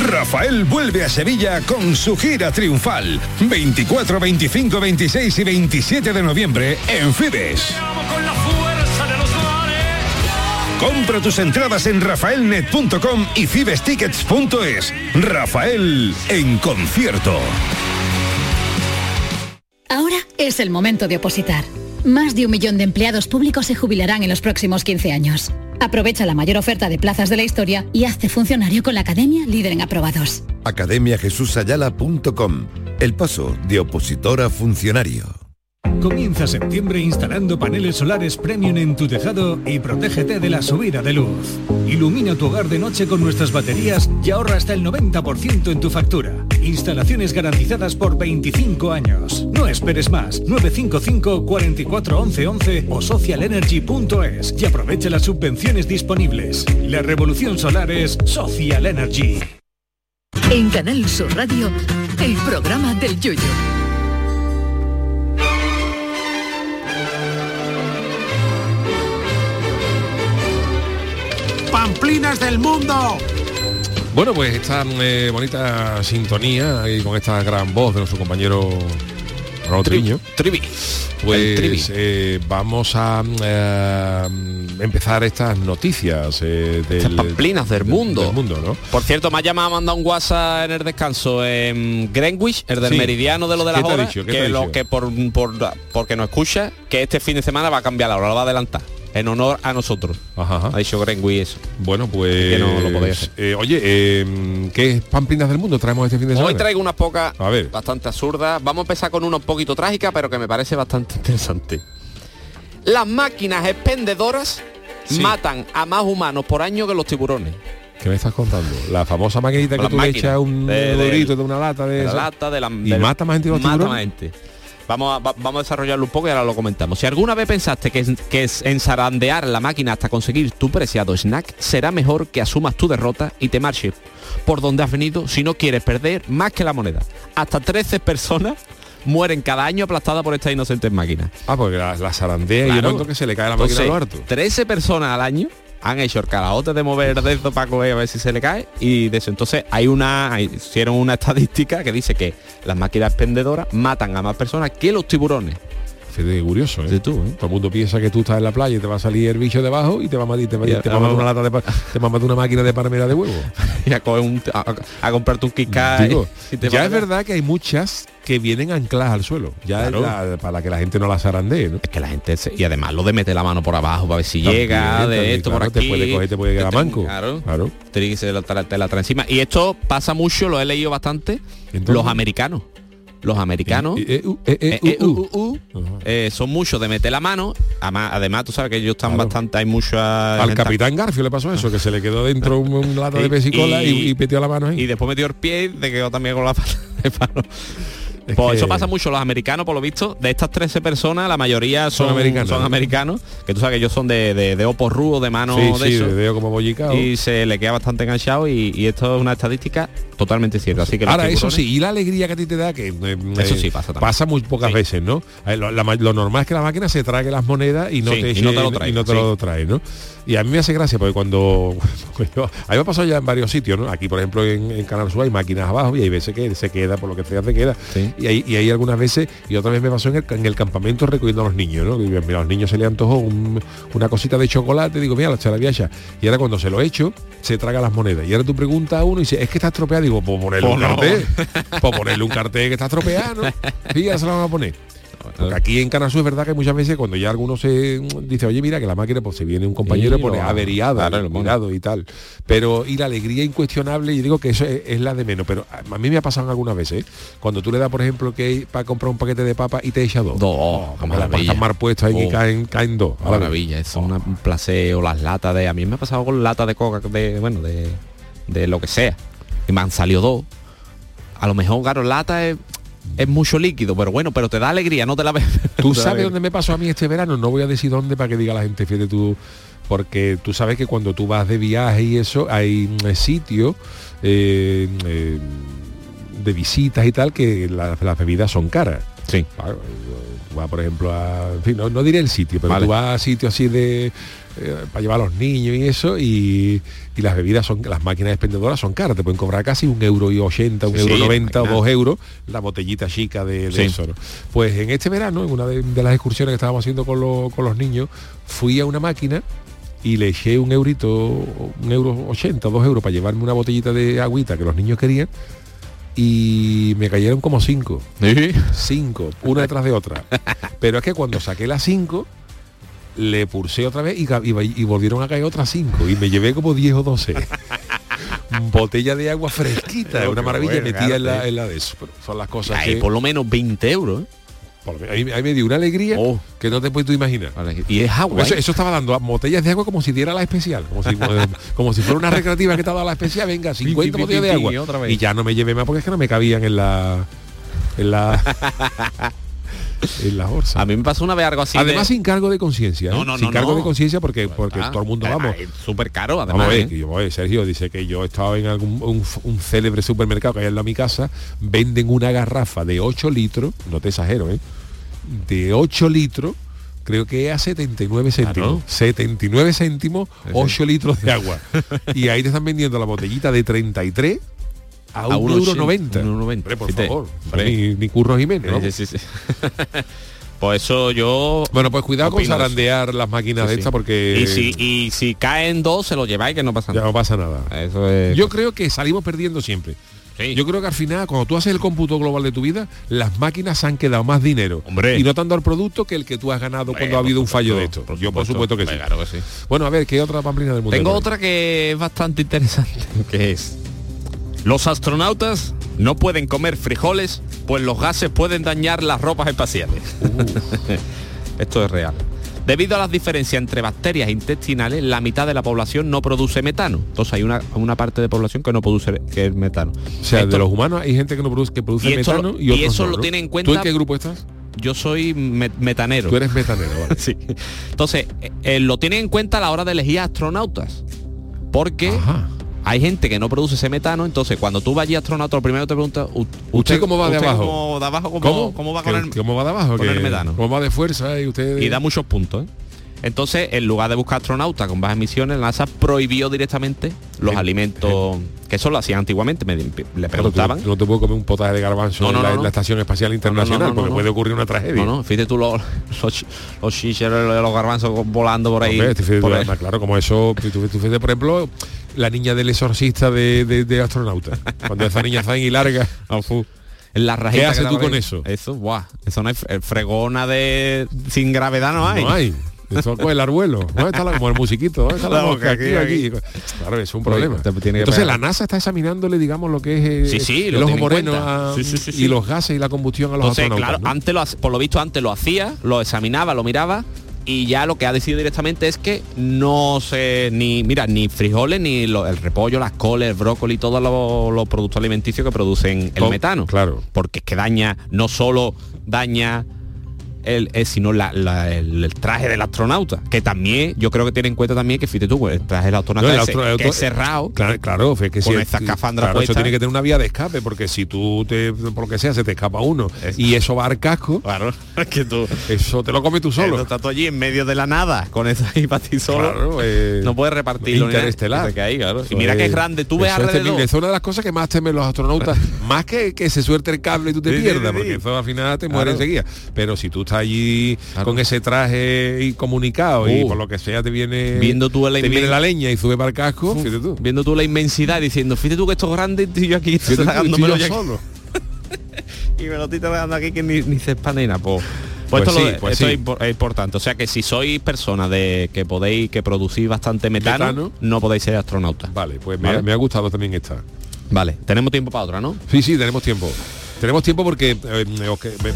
Rafael vuelve a Sevilla con su gira triunfal. 24, 25, 26 y 27 de noviembre en Fibes. Compra tus entradas en rafaelnet.com y fibestickets.es. Rafael en concierto. Ahora es el momento de opositar. Más de un millón de empleados públicos se jubilarán en los próximos 15 años. Aprovecha la mayor oferta de plazas de la historia y hazte funcionario con la Academia Líder en Aprobados. academiajesusayala.com El paso de opositor a funcionario. Comienza septiembre instalando paneles solares premium en tu tejado y protégete de la subida de luz. Ilumina tu hogar de noche con nuestras baterías y ahorra hasta el 90% en tu factura. Instalaciones garantizadas por 25 años. No esperes más. 955 44 11 11 o socialenergy.es y aprovecha las subvenciones disponibles. La revolución solar es Social Energy. En Canal Sur Radio, el programa del yoyo. Pamplinas del mundo. Bueno, pues esta eh, bonita sintonía y con esta gran voz de nuestro compañero Ronald Triviño. Trivi. Pues Trivi. eh, vamos a eh, empezar estas noticias eh, del, Estas pamplinas del mundo. del mundo, ¿no? Por cierto, me ha llamado, me ha mandado un WhatsApp en el descanso en Greenwich, el del Sí. meridiano de lo de las ¿Qué te ha horas, dicho? ¿Qué te que lo dicho? que por, por porque no escucha, que este fin de semana va a cambiar la hora, lo va a adelantar. En honor a nosotros. Ajá, Ha dicho eso. Bueno, pues Que no lo podéis hacer. eh, oye, eh, ¿qué pamplinas del mundo traemos este fin de semana? Hoy traigo unas pocas A ver. bastante absurdas. Vamos a empezar con una un poquito trágica, pero que me parece bastante interesante. Las máquinas expendedoras Sí. matan a más humanos por año que los tiburones. ¿Qué me estás contando? La famosa maquinita que tú le echas un de- de- dorito de una lata de, de la lata, de la y mata más gente que los mata tiburones. más gente. Vamos a, va- vamos a desarrollarlo un poco y ahora lo comentamos. Si alguna vez pensaste que, es- que es ensarandear la máquina hasta conseguir tu preciado snack, será mejor que asumas tu derrota y te marches por donde has venido si no quieres perder más que la moneda. Hasta 13 personas mueren cada año aplastadas por estas inocentes máquinas. Ah, porque la, la zarandea y yo momento que se le cae la máquina a lo harto. 13 personas al año han hecho el calabote de mover de esto para coger a ver si se le cae y de eso. Entonces hay una hicieron una estadística que dice que las máquinas expendedoras matan a más personas que los tiburones Curioso, ¿eh? Tú, ¿eh? Todo el mundo piensa que tú estás en la playa y te va a salir el bicho debajo y te va a matar, te te a una lata de te una máquina de palmera de huevo. y a, coger un- a, a comprarte un te ya es verdad que hay muchas que vienen ancladas al suelo, ya Claro. la- para que la gente no las zarandee, ¿no? es que la gente se- y además lo de meter la mano por abajo para ver si También, llega de esto claro, por te aquí puede coger, te puede quedar te- manco. claro, Claro. La, te la trae encima y esto pasa mucho lo he leído bastante Entonces- los americanos los americanos son muchos de meter la mano además, además tú sabes que ellos están Claro. bastante hay mucha Al gente- capitán Garfio le pasó eso, que se le quedó dentro un, un lata de pesicola y, y- y metió la mano ahí. y después metió el pie y se quedó también con la pata de palo. Es Pues que- eso pasa mucho los americanos, por lo visto. De estas 13 personas, la mayoría son, Son americanos, son ¿no? americanos, que tú sabes que ellos son de, de, de opos de mano sí, de sí, eso. dedo como bollicao. y se le queda bastante enganchado y, y esto es una estadística totalmente cierta. Así que Ahora, eso sí, y la alegría que a ti te da, que eh, Eso eh, sí, pasa también. muy pocas Sí. veces, ¿no? Eh, Lo, la ma- lo normal es que la máquina se trague las monedas y no te, y no te lo traiga, y no te lo trae, ¿no? Y a mí me hace gracia porque cuando, cuando- a mí me ha pasado ya en varios sitios, ¿no? Aquí, por ejemplo, en, en Canal Sur hay máquinas abajo y hay veces que se queda, por lo que sea, se queda. Sí. Y, hay, y hay algunas veces, y otra vez me pasó en el, en el campamento recogiendo a los niños, ¿no? Y mira, a los niños se le antojó un- una cosita de chocolate, digo, mira, la charabiacha. Y ahora cuando se lo echo, se traga las monedas. Y ahora tú preguntas a uno y dice, es que está estropeado. Digo, pues ponerle Pues un no. cartel. Pues ponerle un cartel que está estropeado, ¿no? Sí, ya se lo van a poner. Porque aquí en Canasú es verdad que muchas veces cuando ya alguno se mm, dice, oye, mira que la máquina, pues se viene un compañero y pone lo- averiada, claro, cuidado y tal. Pero y la alegría incuestionable, y digo que eso es, es la de menos. Pero a mí me ha pasado algunas veces, ¿eh? cuando tú le das, por ejemplo, que para comprar un paquete de papas y te echa dos. Dos, oh, las maravilla. mal puestas ahí que Oh. caen, caen dos. Maravilla, es una- un placer o las latas de a mí me ha pasado con latas de coca de bueno de, de lo que sea y me han salido dos a lo mejor claro lata es, es mucho líquido pero bueno pero te da alegría no te la ves ¿Tú sabes dónde me pasó a mí este verano? No voy a decir dónde para que diga la gente, fíjate tú, porque tú sabes que cuando tú vas de viaje y eso, hay mm, sitios eh, eh, de visitas y tal que la- las bebidas son caras. Sí. Claro, tú vas, por ejemplo, a... En fin, no, no diré el sitio, pero Vale. tú vas a sitios así de... eh, para llevar a los niños y eso y, y las bebidas son las máquinas expendedoras son caras te pueden cobrar casi un euro y ochenta un Sí, euro sí, noventa o dos euros la botellita chica de, de Sí. eso ¿no? pues en este verano en una de, de las excursiones que estábamos haciendo con, lo- con los niños fui a una máquina y le eché un eurito un euro ochenta dos euros para llevarme una botellita de agüita que los niños querían y me cayeron como cinco cinco una detrás de otra pero es que cuando saqué las cinco le pulsé otra vez y, ca- y, y volvieron a caer otras cinco y me llevé como 10 o 12 botella de agua fresquita Oh, una maravilla bueno, metida en la, en la de eso Pero son las cosas que por lo menos 20 euros ¿eh? ahí, ahí me dio una alegría Oh. que no te puedes tú imaginar y es agua eso, ¿eh? eso estaba dando botellas de agua como si diera la especial como si, como si fuera una recreativa que te ha dado la especial venga 50 pi, pi, botellas de agua y otra vez. y ya no me llevé más porque es que no me cabían en la en la en la a mí me pasó una vez algo así Además de... sin cargo de conciencia, ¿eh? No, no, sin no, cargo no. de conciencia porque porque Ah, todo el mundo vamos. es súper caro Vamos además a ver, ¿eh? que yo, oye, Sergio dice que yo estaba en algún un, un célebre supermercado que hay en la mi casa, venden una garrafa de 8 litros, no te exagero, ¿eh? de 8 litros creo que a 79 céntimos. 79 céntimos, 8 litros de agua. y ahí te están vendiendo la botellita de 33 a, A un uno euro ochen- 90. un euro noventa. Hombre, por Fíjate, favor. Ni, ni Curros Jiménez. ¿no? Sí, sí, sí. pues eso yo Bueno, pues cuidado con opino zarandear las máquinas Sí, de sí. estas porque y si y si caen dos se lo lleváis que no pasa ya nada no pasa nada. eso es Yo creo que salimos perdiendo siempre. Sí. Yo creo que al final, cuando tú haces el cómputo global de tu vida, las máquinas han quedado más dinero. Hombre. Y no dado el producto que el que tú has ganado cuando ha habido un fallo de esto. por Yo por supuesto que sí. Hombre, claro que sí. Bueno, a ver, ¿qué otra pamplina del mundo? Tengo otra que es bastante interesante, que es los astronautas no pueden comer frijoles, pues los gases pueden dañar las ropas espaciales. Esto es real. Debido a las diferencias entre bacterias intestinales, la mitad de la población no produce metano. Entonces hay una, una parte de población que no produce que es metano. O sea, Esto- de los humanos hay gente que no produce, que produce Y metano lo- y y eso no, lo ¿no? tiene en ¿Tú cuenta- en qué grupo estás? yo soy me- metanero. Tú eres metanero, vale. Sí. Entonces, eh, eh, lo tienen en cuenta a la hora de elegir astronautas. Porque Ajá. Hay gente que no produce ese metano, entonces cuando tú vas allí astronauta, lo primero te pregunta, "U- ¿Usted cómo va de abajo? cómo de abajo, cómo, ¿Cómo? cómo va ¿Que- con el, ¿Cómo va de abajo? con el metano? ¿Cómo va de fuerza? Y usted... y da muchos puntos, ¿eh? Entonces, en lugar de buscar astronautas con bajas emisiones, la NASA prohibió directamente los alimentos, que eso lo hacían antiguamente, me, le Claro, preguntaban. no te puedo comer un potaje de garbanzo No, no, en, la, no, en no. la Estación Espacial Internacional, porque puede ocurrir una tragedia. No, no, fíjate tú los, los, los los garbanzos volando por ahí. Hombre, fíjate tú, por ahí. además, claro, como eso, tú, tú fíjate, por ejemplo, la niña del exorcista de, de, de astronauta. Cuando esa niña está ahí larga. En la ¿Qué haces tú con eso? Eso, guau. Eso no hay fre- fregona de sin gravedad no hay. No hay. Eso el arbuelo. ¿Dónde está la, como el musiquito? ¿Dónde está la boca, Aquí, aquí, aquí. Claro, es un problema. Tiene Entonces la NASA está examinándole, digamos, lo que es eh, Sí, sí, el ojo moreno a- y los gases y la combustión a los Entonces, astronautas. claro, ¿no? antes lo, por lo visto antes lo hacía, lo examinaba, lo miraba y ya lo que ha decidido directamente es que no se ni mira ni frijoles ni lo- el repollo, las coles, el brócoli, todos los, los productos alimenticios que producen el metano. claro. Porque es que daña, no solo daña el, eh, sino la- la- el, el traje del astronauta, que también yo creo que tiene en cuenta también que fíjate tú, el traje del astronauta No, el astro- el que es cerrado. Claro, claro, es que Con si esa escafandra claro, eso tiene que tener una vía de escape, porque si tú te, por lo que sea, se te escapa uno y eso va al casco, Claro, es que tú eso te lo comes tú solo. Estás tú allí en medio de la nada, con eso ahí para ti solo. Claro, eh, no puedes repartirlo. interestelar. claro. Y mira que es grande, tú ves eso es alrededor. es una de las cosas que más temen los astronautas, más que que se suelte el cable y tú te Sí, pierdas, sí, porque eso al final te Claro. muere enseguida. Pero si tú allí con ese traje y comunicado y Uh. por lo que sea te viene Viendo tú la te viene la leña y sube para el casco, fíjate tú. Viendo tú la inmensidad diciendo, fíjate tú que esto es grande y yo aquí estoy yo ya aquí". solo. y me lo estoy tragando aquí que ni, ni se espanena, pues. Pues esto, sí, lo- pues esto sí. es, impor- es importante. O sea que si sois personas de que podéis que producís bastante metano, Metano. no podéis ser astronautas. Vale, pues me, Vale. me ha gustado también esta. Vale, tenemos tiempo para otra, ¿no? Sí, sí, tenemos tiempo. Tenemos tiempo porque eh,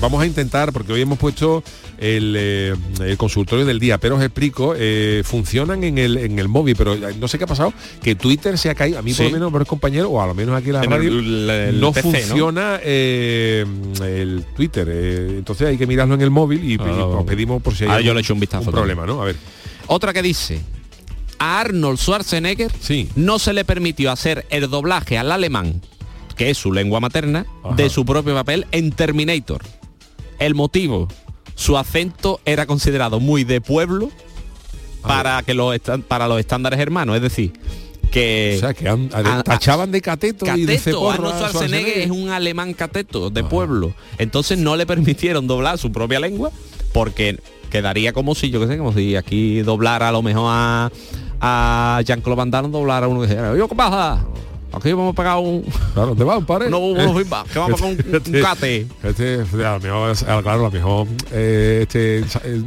vamos a intentar, porque hoy hemos puesto el, eh, el consultorio del día, pero os explico, eh, funcionan en el, en el móvil, pero no sé qué ha pasado, que Twitter se ha caído, a mí por lo menos, por el compañero, o a lo menos aquí en la En radio, el- el no funciona el Twitter. entonces hay que mirarlo en el móvil y, y Ah, os pedimos por si hay ahora yo le echo un vistazo también. problema, ¿no? A ver. Otra que dice, a Arnold Schwarzenegger Sí. no se le permitió hacer el doblaje al alemán, que es su lengua materna, Ajá. de su propio papel en Terminator. El motivo, su acento era considerado muy de pueblo para que los para los estándares hermanos, es decir, que O sea, que han- a- a- tachaban de cateto, y de Cateto, Arnold a Schwarzenegger Schwarzenegger. es un alemán cateto de pueblo. Entonces no le permitieron doblar su propia lengua porque quedaría como si, yo qué sé, como si aquí doblara a lo mejor a, a Jean-Claude Van Damme doblara a uno que dijera, yo qué pasa, aquí vamos a pagar un... Claro, ¿dónde va, padre? No, unos bimba, que vamos con un, un cate. Este, a lo mejor, a- claro, a lo mejor eh, este eh,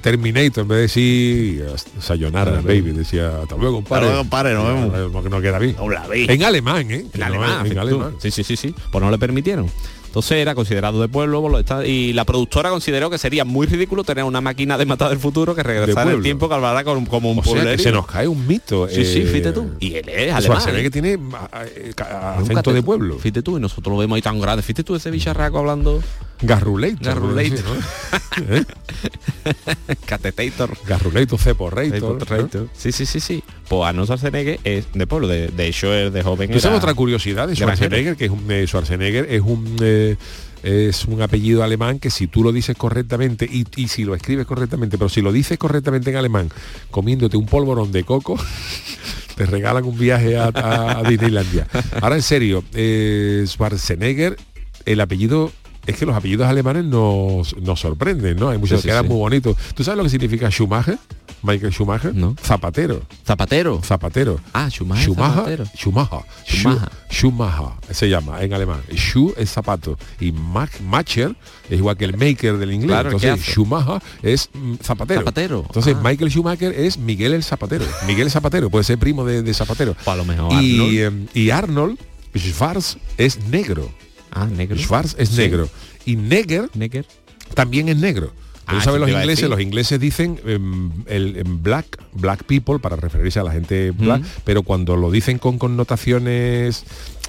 Terminator en vez de decir Sayonara, baby, decía hasta luego, compadre. Hasta luego, compadre, nos vemos. Eh, Porque no queda bien. No. En alemán, ¿eh? En no alemán, en alemán. Sí, sí, sí, sí. Pues no le permitieron. Entonces era considerado de pueblo y la productora consideró que sería muy ridículo tener una máquina de matar del futuro que regresara en el pueblo. tiempo que hablara con- como un O que pueblerío. se nos cae un mito. Sí, sí, eh, fíjate tú. Y él es alemán. Schwarzenegger ¿eh? tiene ah, eh, acento de pueblo. Fíjate tú, y nosotros lo vemos ahí tan grande. Fíjate tú ese bicharraco hablando Garruleito. Garruleito. ¿no? ¿Eh? Catetator. Garruleito, ceporreito. Ceporreito. Sí, sí, sí, sí. Pues Arnold Schwarzenegger es de pueblo. De, de hecho, es de joven. Esa es otra curiosidad de. Schwarzenegger, que es un eh, Schwarzenegger es un eh, es un apellido alemán que si tú lo dices correctamente y, y si lo escribes correctamente, pero si lo dices correctamente en alemán, comiéndote un polvorón de coco, te regalan un viaje a, a- a Disneylandia. Ahora en serio, eh, Schwarzenegger, el apellido es que los apellidos alemanes nos, nos sorprenden, ¿no? Hay muchos Sí, que sí. muy bonitos. ¿Tú sabes lo que significa Schumacher? Michael Schumacher, No. Zapatero. Zapatero. Zapatero. Ah, Schumacher. Schumacher, Zapatero. Schumacher, Schumacher. Schu- Schumacher, se llama en alemán. Schuh es zapato y Mach- Macher es igual que el maker del inglés. Claro, ¿qué Entonces? Schumacher es mm, zapatero. Zapatero. Entonces Ah. Michael Schumacher es Miguel el zapatero. Miguel el zapatero puede ser primo de, de zapatero. O a lo mejor y, Arnold. em, y Arnold Schwarz es negro. Ah, negro. Schwarz es Sí. negro. Y Neger Neger. también es negro. Pero Ah, ¿sabes los ingleses? Los ingleses dicen em, el black, black people para referirse a la gente black, Mm. pero cuando lo dicen con connotaciones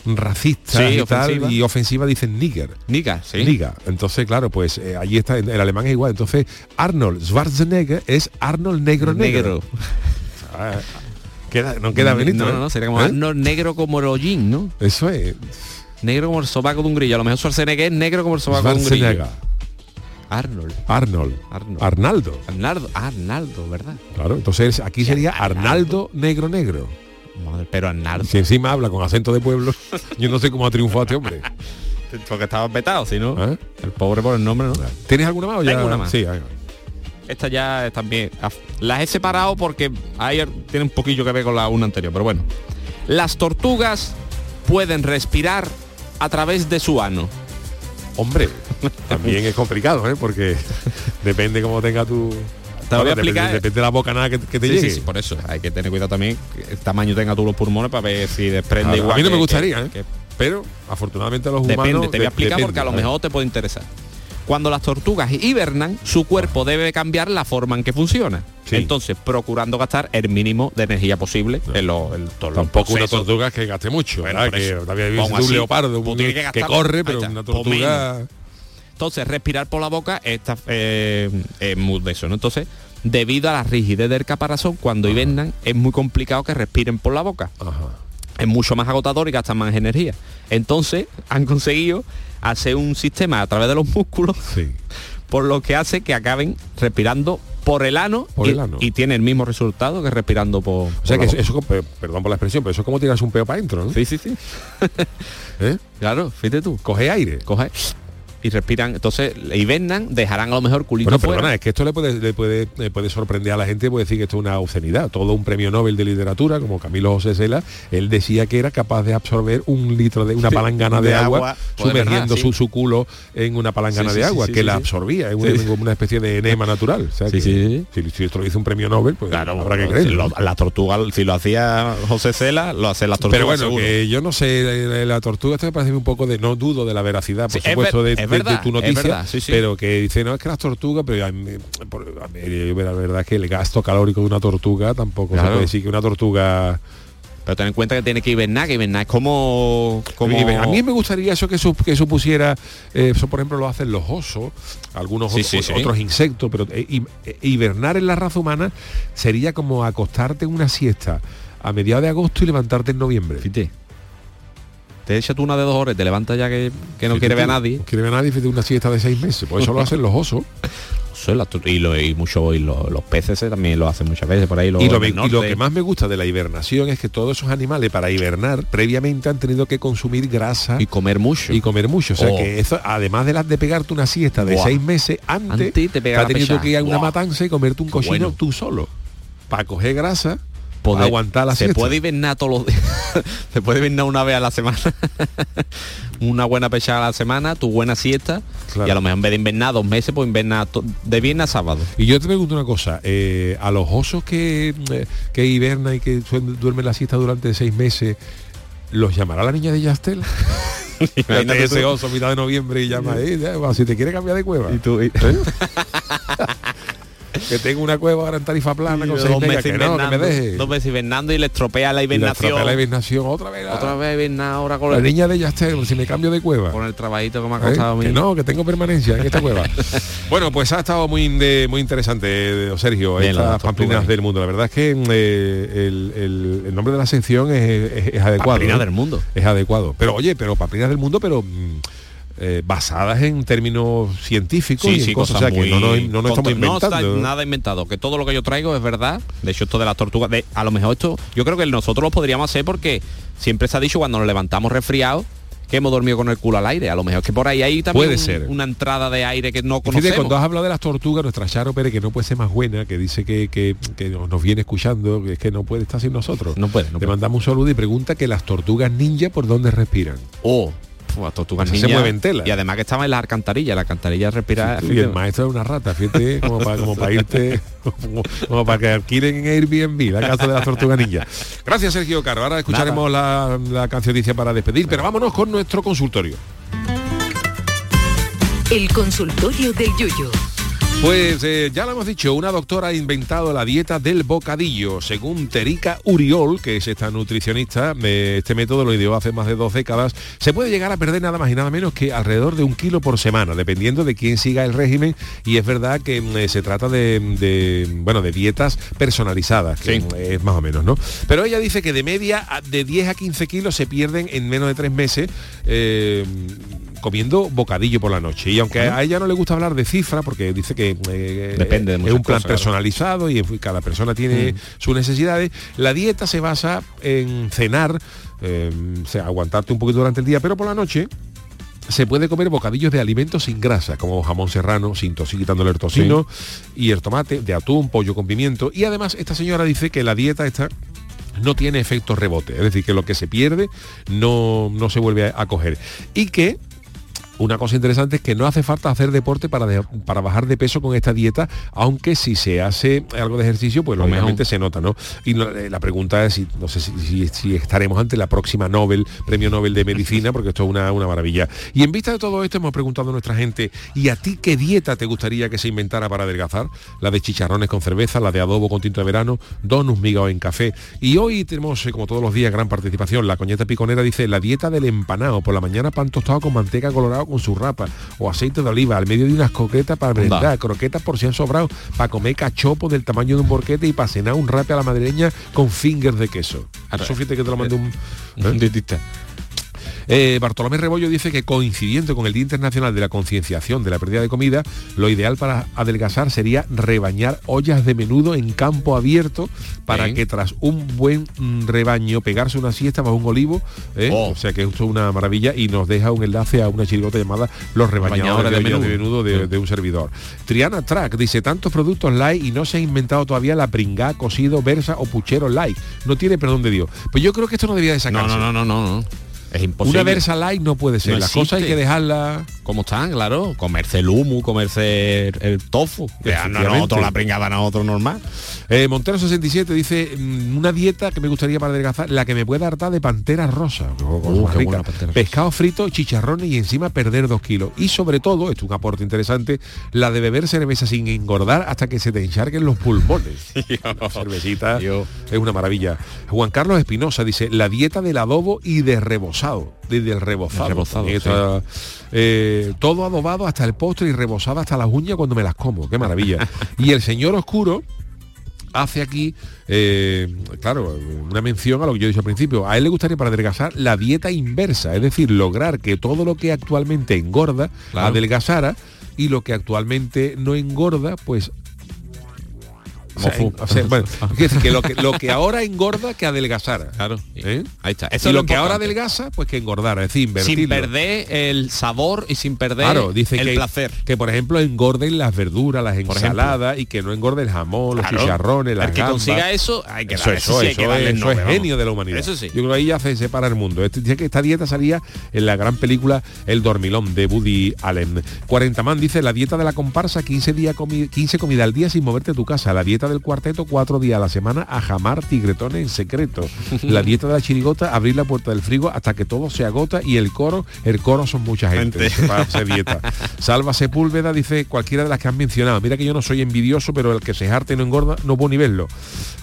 racistas Sí, y, tal, ofensiva. y ofensiva dicen nigger. Niga, sí. Liga. Entonces, claro, pues eh, allí está, el alemán es igual. Entonces, Arnold Schwarzenegger es Arnold negro negro. Negro. Ah, queda, no queda bonito. No, ¿eh? no, no, sería como ¿Eh? Arnold negro como el hollín, ¿no? Eso es. Negro como el sobaco de un grillo. A lo mejor Schwarzenegger es negro como el sobaco de un grillo. Arnold. Arnold. Arnold. Arnaldo. Arnaldo. Arnaldo, ¿verdad? Claro, entonces aquí sería Arnaldo negro negro. Madre, pero Arnaldo. Si encima habla con acento de pueblo, yo no sé cómo ha triunfado este hombre. Porque estaba vetado, si no. ¿Eh? El pobre por el nombre, ¿no? ¿Tienes alguna más o ya? Tengo una más. Sí. Esta ya también. Las he separado porque ahí tiene un poquillo que ver con la una anterior, pero bueno. Las tortugas pueden respirar a través de su ano. Hombre, también es complicado, ¿eh? Porque depende cómo tenga tu... Te voy a depende- explicar. Depende de la boca nada que, que te Sí, llegue. sí, sí, por eso hay que tener cuidado también el tamaño tenga tú los pulmones para ver si desprende Claro, igual. a mí no me gustaría, que- ¿eh? Pero afortunadamente los Depende, humanos... te voy a explicar depende, porque a lo mejor te puede interesar. Cuando las tortugas hibernan, su cuerpo debe cambiar la forma en que funciona. Sí. Entonces, procurando gastar el mínimo de energía posible en los en todos los Tampoco una tortuga que gaste mucho, Bueno, Que había visto un leopardo pues un- que que, corre, pero está, una pues tortuga... Entonces, respirar por la boca está, eh, es muy de eso, ¿no? Entonces, debido a la rigidez del caparazón, cuando hibernan, es muy complicado que respiren por la boca. Ajá. Es mucho más agotador y gastan más energía. Entonces, han conseguido hacer un sistema a través de los músculos, Sí. por lo que hace que acaben respirando por el ano, Por y, el ano. y tiene el mismo resultado que respirando por, O sea por que eso, perdón por la expresión, pero eso es como tirarse un peo para adentro, ¿no? Sí, sí, sí. ¿Eh? Claro, fíjate tú. Coge aire. Coge y respiran. Entonces, hibernan, dejarán a lo mejor culito Bueno, fuera. perdona, es que esto le puede, le puede, le puede sorprender a la gente, puede decir que esto es una obscenidad. Todo un premio Nobel de literatura, como Camilo José Cela, él decía que era capaz de absorber un litro de una palangana de, De agua, sumergiendo verdad, su, sí. su culo en una palangana Sí, de agua, que la absorbía, es una, como una especie de enema natural. O sea Sí, que sí, Si, si esto lo dice un premio Nobel, pues Claro, habrá que si creer. lo- la tortuga, si lo hacía José Cela, lo hace la tortuga. Pero bueno, seguro. que yo no sé, la tortuga esto me parece un poco de, no dudo de la veracidad, por es supuesto, ver- de, es de- de tu noticia, verdad, sí, sí. pero que dice, no, es que las tortugas, pero a mí, por- a mí, la verdad es que el gasto calórico de una tortuga tampoco se Claro. puede decir que una tortuga... Pero ten en cuenta que tiene que hibernar, que hibernar es como... como... A mí me gustaría eso que, su- que supusiera, eh, eso por ejemplo lo hacen los osos, algunos Sí, otros, sí, sí. otros insectos, pero eh, eh, hibernar en la raza humana sería como acostarte en una siesta a mediados de agosto y levantarte en noviembre. Fíjate. Te echa tú una de dos horas, te levantas ya que, que no quiere ver a nadie. No quiere ver a nadie fíjate, una siesta de seis meses. Por eso lo hacen los osos. Y, lo, y mucho y lo- los peces también lo hacen muchas veces por ahí. Y lo, me- y lo que más me gusta de la hibernación es que todos esos animales para hibernar previamente han tenido que consumir grasa y comer mucho. y comer mucho. O sea Oh. que eso, además de las de pegarte una siesta de seis meses antes, Antes te has tenido que ir a una matanza y comerte un Qué cochino bueno. tú solo. Para coger grasa, Poder- aguantar la se siesta. puede hibernar todos los días. se puede hibernar una vez a la semana. una buena pechada a la semana, tu buena siesta. Claro. Y a lo mejor en vez de invernar dos meses, pues invernar de viernes a sábado. Y yo te pregunto una cosa, eh, a los osos que, eh, que hibernan y que duermen la siesta durante seis meses, ¿los llamará la niña de Yastel? Imagínate ese oso a mitad de noviembre y llama, eh, si te quiere cambiar de cueva. Y tú, y- ¿Eh? Que tengo una cueva ahora en tarifa plana con dos meses que no, que me deje. dos meses invernando y le estropea la la hibernación. estropea la hibernación otra vez. la- Otra vez hibernar ahora con La el, niña de Yastel, si me cambio de cueva. con el trabajito que me ha ¿Eh? costado a mí. Que no, que tengo permanencia en esta cueva. bueno, pues ha estado muy de- muy interesante, eh, Sergio, Bien, la estas pamplinas del mundo. La verdad es que eh, el, el- el nombre de la sección es, es- es adecuado. Pamplinas ¿eh? del mundo. Es adecuado. Pero oye, pero pamplinas del mundo, pero mm, eh, basadas en términos científicos Sí, y sí, cosas, cosas o sea, que muy... no, no nos estamos No está nada inventado, que todo lo que yo traigo es verdad. De hecho, esto de las tortugas, de, a lo mejor esto, yo creo que nosotros lo podríamos hacer porque siempre se ha dicho cuando nos levantamos resfriados que hemos dormido con el culo al aire. A lo mejor que por ahí hay también Puede un- ser. una entrada de aire que no Fíjate, conocemos. cuando has hablado de las tortugas, nuestra Charo Pérez, que no puede ser más buena, que dice que, que- que nos viene escuchando, que es que no puede estar sin nosotros. No puede, no Le puede. mandamos un saludo y pregunta que las tortugas ninja por dónde respiran. Oh, las tortugas Esas se mueven tela. Y además que estaba en las alcantarillas, la alcantarilla respira. Y el maestro es una rata, fíjate, como para, como para irte, como, como para que alquilen en Airbnb la casa de las tortugas ninja. Gracias, Sergio Caro. Ahora escucharemos la, la canciodicia para despedir, pero vámonos con nuestro consultorio. El consultorio del Yuyo. Pues eh, ya lo hemos dicho, una doctora ha inventado la dieta del bocadillo. Según Terica Uriol, que es esta nutricionista, eh, este método lo ideó hace más de dos décadas, se puede llegar a perder nada más y nada menos que alrededor de un kilo por semana, dependiendo de quién siga el régimen. Y es verdad que mm, eh, se trata de, de, bueno, de dietas personalizadas, que mm, es más o menos, ¿no? Pero ella dice que de media de 10 a 15 kilos se pierden en menos de tres meses. Comiendo bocadillo por la noche y aunque a ella no le gusta hablar de cifra porque dice que eh, Depende de es un plan cosas, claro. personalizado y cada persona tiene Mm. sus necesidades la dieta se basa en cenar eh, o sea, aguantarte un poquito durante el día pero por la noche se puede comer bocadillos de alimentos sin grasa, como jamón serrano, sin tosi, quitándole el tocino, y el tomate, de atún, pollo con pimiento. Y además esta señora dice que la dieta está no tiene efecto rebote, es decir, que lo que se pierde no, no se vuelve a, a coger. Y que una cosa interesante es que no hace falta hacer deporte para, de- para bajar de peso con esta dieta, aunque si se hace algo de ejercicio, pues mejor. se nota, ¿no? Y no- eh, la pregunta es si, no sé si, si- si estaremos ante la próxima Nobel, premio Nobel de Medicina, porque esto es una, una maravilla. Y en vista de todo esto hemos preguntado a nuestra gente, ¿y a ti qué dieta te gustaría que se inventara para adelgazar? La de chicharrones con cerveza, la de adobo con tinto de verano, donuts migados en café. Y hoy tenemos, eh, como todos los días, gran participación. La coñeta piconera dice, la dieta del empanado, por la mañana pan tostado con manteca colorado con su rapa o aceite de oliva, al medio de unas croquetas para merendar, croquetas por si han sobrado, para comer cachopo del tamaño de un borquete y para cenar un rape a la madrileña con fingers de queso. Eso fíjate que te lo mandé un... Un dietista. Eh, Bartolomé Rebollo dice que coincidiendo con el Día Internacional de la Concienciación de la Pérdida de Comida, lo ideal para adelgazar sería rebañar ollas de menudo en campo abierto para Bien. que tras un buen mm, rebaño pegarse una siesta bajo un olivo. ¿eh? Oh. O sea que esto es una maravilla y nos deja un enlace a una chirigota llamada Los Rebañadores de, ollas de menudo de, de un servidor. Triana Track dice tantos productos light y no se ha inventado todavía la pringá, cocido, versa o puchero light. No tiene perdón de Dios. Pues yo creo que esto no debía de sacarse. no, no, no, no, no. Es imposible. Una versa light no puede ser. No Las cosas hay que dejarla. ¿Cómo están? Claro. Comerse el humo, comerse el, el tofu. No, Efectivamente. nosotros la pringada, nosotros normal. Eh, Montero 67 dice mm, una dieta que me gustaría para adelgazar, la que me pueda hartar de pantera rosa. Oh, qué buena pantera rosa. Pescado frito, chicharrones y encima perder dos kilos. Y sobre todo, esto es un aporte interesante, la de beber cerveza sin engordar hasta que se te encharguen los pulmones. Cervecita es una maravilla. Juan Carlos Espinosa dice la dieta del adobo y de rebozado. De, del rebozado. El rebozado, eh, todo adobado hasta el postre y rebozado hasta las uñas cuando me las como. Qué maravilla. y el señor oscuro hace aquí, eh, claro, una mención a lo que yo he dicho al principio. A él le gustaría para adelgazar la dieta inversa, es decir, lograr que todo lo que actualmente engorda Claro. adelgazara y lo que actualmente no engorda, pues o sea, Mofu. en- o sea, bueno, quiero decir que lo, que lo que ahora engorda que adelgazara. Claro. ¿eh? Ahí está. y Eso es lo lo que ahora adelgaza, pues que engordara, es decir, Sin invertirlo. perder el sabor y sin perder Claro, dice el que, placer. que por ejemplo engorden las verduras, las ensaladas y que no engorde el jamón, los Claro. chicharrones, las El que gambas. consiga eso, hay que eso, darle- eso, eso sí hay eso que darle es, el eso nombre, es vamos. genio de la humanidad. Eso sí. Yo creo que ahí ya se separa el mundo. Este- dice que esta dieta salía en la gran película El Dormilón de Woody Allen. 40 man dice la dieta de la comparsa 15 días comi 15 comida al día sin moverte de tu casa. La dieta del cuarteto 4 días a la semana a jamar tigretones en secreto. La dieta de la chirigota abrir la puerta del frigo hasta que todo se agota y el coro, el coro son mucha gente para hacer dieta. Salva Sepúlveda dice cualquiera de las que han mencionado. Mira que yo no soy envidioso, pero el que se jarte y no engorda, no puedo ni verlo.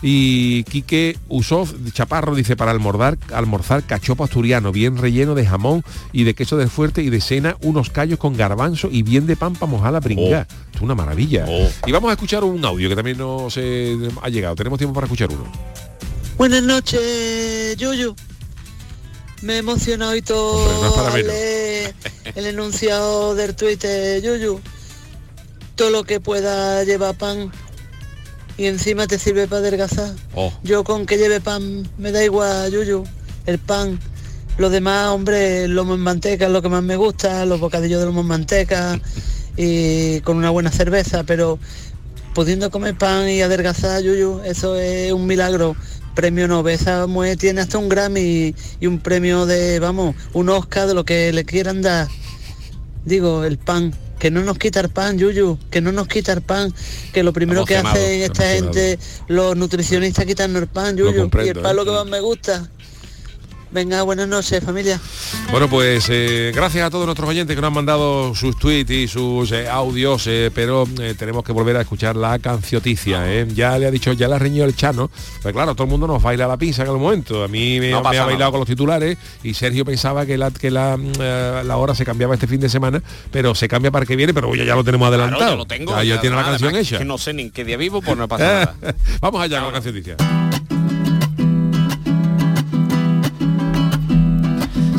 Y Quique Usov Chaparro dice para almorzar, almorzar cachopo asturiano, bien relleno de jamón y de queso del fuerte y de cena unos callos con garbanzo y bien de mojar la pringá. Es una maravilla. Y vamos a escuchar un audio que también nos eh, ha llegado. Tenemos tiempo para escuchar uno. Buenas noches, Yuyu. Me he emocionado y todo Hombre, no es para al menos. leer el enunciado del Twitter, Yuyu. Todo lo que pueda llevar pan y encima te sirve para adelgazar. Oh. Yo con que lleve pan me da igual, Yuyu, el pan. Lo demás, hombre, lomo en manteca es lo que más me gusta, los bocadillos de lomo en manteca y con una buena cerveza, pero pudiendo comer pan y adelgazar, Yuyu, eso es un milagro. Premio Nobel, esa mujer tiene hasta un Grammy y, un premio de, vamos, un Oscar de lo que le quieran dar. Digo, el pan, que no nos quita el pan, Yuyu, que no nos quita el pan, que lo primero que hacen esta emocionado. gente, los nutricionistas quitarnos el pan, Lo Yuyu, y el pan lo ¿eh? que más me gusta. Venga, buenas noches, familia. Bueno, pues eh, gracias a todos nuestros oyentes que nos han mandado sus tweets y sus eh, audios, eh, pero eh, tenemos que volver a escuchar la cancioticia. ¿eh? Ya le ha dicho, ya le ha reñido el Chano. Pues claro, todo el mundo nos baila la pinza en el momento. A mí me, No me ha bailado nada. con los titulares y Sergio pensaba que la que la, mm, la hora se cambiaba este fin de semana, pero se cambia para que viene, pero ya, ya lo tenemos adelantado. Claro, yo lo tengo. Ya, ya tiene la canción hecha. Que no sé ni en qué día vivo, pues no pasa nada. Vamos allá con la cancioticia.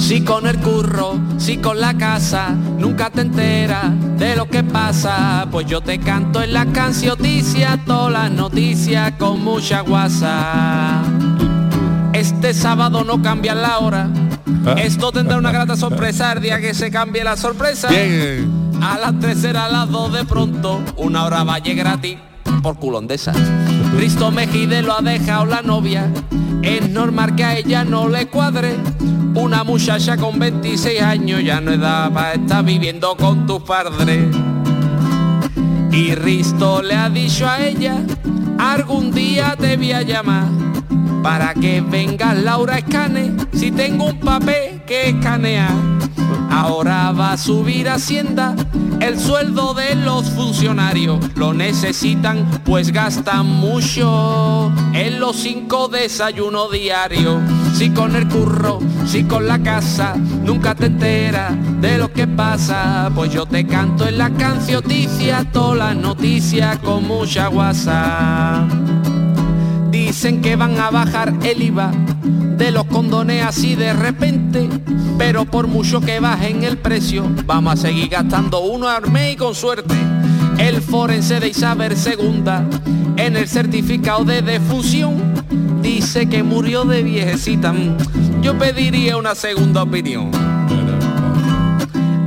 Si con el curro, si con la casa, nunca te enteras de lo que pasa. Pues yo te canto en la cancioticia, todas las noticias con mucha guasa. Este sábado no cambian la hora. Esto tendrá una grata sorpresa el día que se cambie la sorpresa. A las 3 será a las 2 de pronto, una hora valle gratis por culondesa. Risto Mejide lo ha dejado la novia. Es normal que a ella no le cuadre. Una muchacha con 26 años ya no es edad para estar viviendo con tus padres. Y Risto le ha dicho a ella, algún día te voy a llamar para que venga Laura Escane si tengo un papel que escanear. Ahora va a subir Hacienda el sueldo de los funcionarios. Lo necesitan pues gastan mucho en los cinco desayunos diarios. Si con el curro, si con la casa, nunca te enteras de lo que pasa. Pues yo te canto en la cancioticia, todas las noticias con mucha guasa. Dicen que van a bajar el IVA de los condones así de repente, pero por mucho que bajen el precio, vamos a seguir gastando uno mes y con suerte. El forense de Isabel II en el certificado de defusión dice que murió de viejecita. Yo pediría una segunda opinión.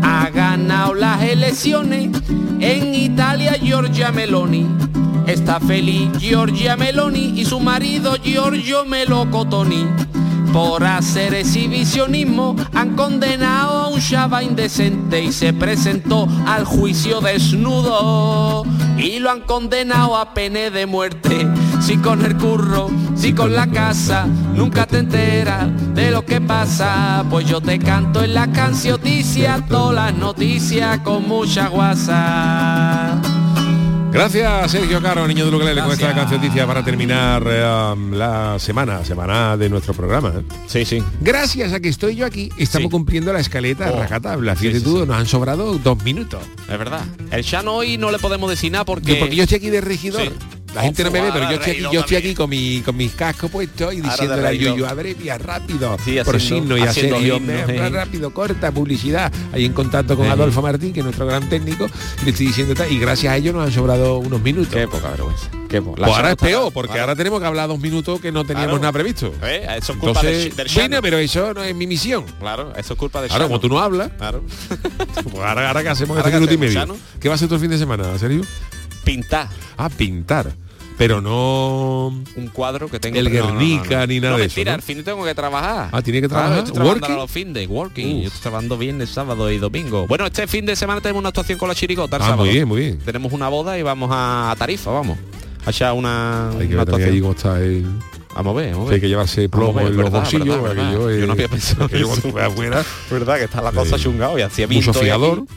Ha ganado las elecciones en Italia Giorgia Meloni. Está feliz Giorgia Meloni y su marido Giorgio Melocotoni. Por hacer exhibicionismo han condenado a un chava indecente y se presentó al juicio desnudo y lo han condenado a pene de muerte. Si con el curro, si con la casa, nunca te enteras de lo que pasa, pues yo te canto en la cancioticia, todas las noticias con mucha guasa. Gracias Sergio Caro, niño de Luquelele, con esta cancioticia para terminar eh, um, la semana, semana de nuestro programa. ¿eh? Sí, sí. Gracias a que estoy yo aquí, estamos cumpliendo la escaleta Oh. a rajatabla. Fíjate Sí, sí, tú, nos han sobrado dos minutos. Es verdad. El Chano hoy no le podemos decir nada porque... Yo- porque yo estoy aquí de regidor. La gente no me ve, pero yo estoy aquí, yo estoy aquí con mi con mis cascos puestos y diciéndole de a. Yuyu, abrevia rápido, Sí, por signo y haciendo Sergio, himnos, "Ve, eh. rápido, corta, publicidad. Ahí en contacto con Eh. Adolfo Martín, que es nuestro gran técnico, le estoy diciendo tal, y gracias a ellos nos han sobrado unos minutos. Qué poca vergüenza. Qué po- Pues ahora es peor, porque ahora tenemos que hablar dos minutos que no teníamos Claro. nada previsto. ¿Eh? Eso es culpa Entonces, del, del Chano. bueno, pero eso no es mi misión. Claro, eso es culpa del Ahora, como tú no hablas, Claro. pues ahora, ahora que hacemos Ahora este minuto y medio. ¿Qué va a ser tu fin de semana, Sergio? Pintar. Ah, pintar. Pero no Un cuadro que tengo... el no, no, no, Guernica no. ni nada no, de eso. al fin tengo que trabajar. Ah, tiene que Claro, trabajar. estoy trabajando ¿Working? a los fin de working. Uf. Yo estoy trabajando viernes, sábado y domingo. Bueno, este fin de semana tenemos una actuación con la chirigota el Ah, sábado. muy bien, muy bien. Tenemos una boda y vamos a, Tarifa, vamos. A echar una, Hay que una ver también ahí actuación. cómo está el... Vamos a ver, vamos a ver. hay que llevarse plomo ver, en los verdad, bolsillos. verdad, yo, eh, Yo no había pensado que yo cuando fui afuera, Verdad que está la cosa Eh, chungado y hacía mucho viento y fiador. aquí-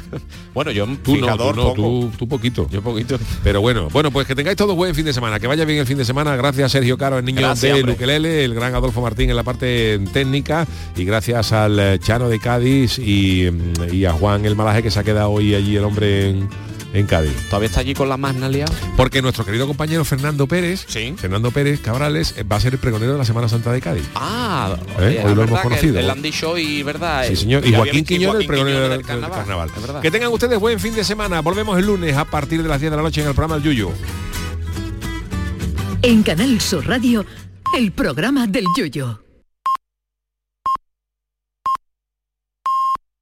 bueno, yo Tú no, fijador tú no, tú, tú poquito. Yo poquito. Pero bueno, bueno, pues que tengáis todo buen fin de semana, que vaya bien el fin de semana. Gracias Sergio Caro, el niño Gracias, de. Luquelele, el gran Adolfo Martín en la parte técnica y gracias al Chano de Cádiz y, y a Juan el Malaje que se ha quedado hoy allí el hombre en, en Cádiz. ¿Todavía está allí con la magna liada? Porque nuestro querido compañero Fernando Pérez, Sí. Fernando Pérez Cabrales, eh, va a ser el pregonero de la Semana Santa de Cádiz. Ah, ¿Eh? oye, Hoy lo hemos conocido. El, el Andy Show y verdad. Sí, eh, señor. Y Joaquín Quiñones, el pregonero del, carnaval. carnaval. Es verdad. Que tengan ustedes buen fin de semana. Volvemos el lunes a partir de las 10 de la noche en el programa El Yuyo. En Canal Sur Radio, el programa del Yoyo.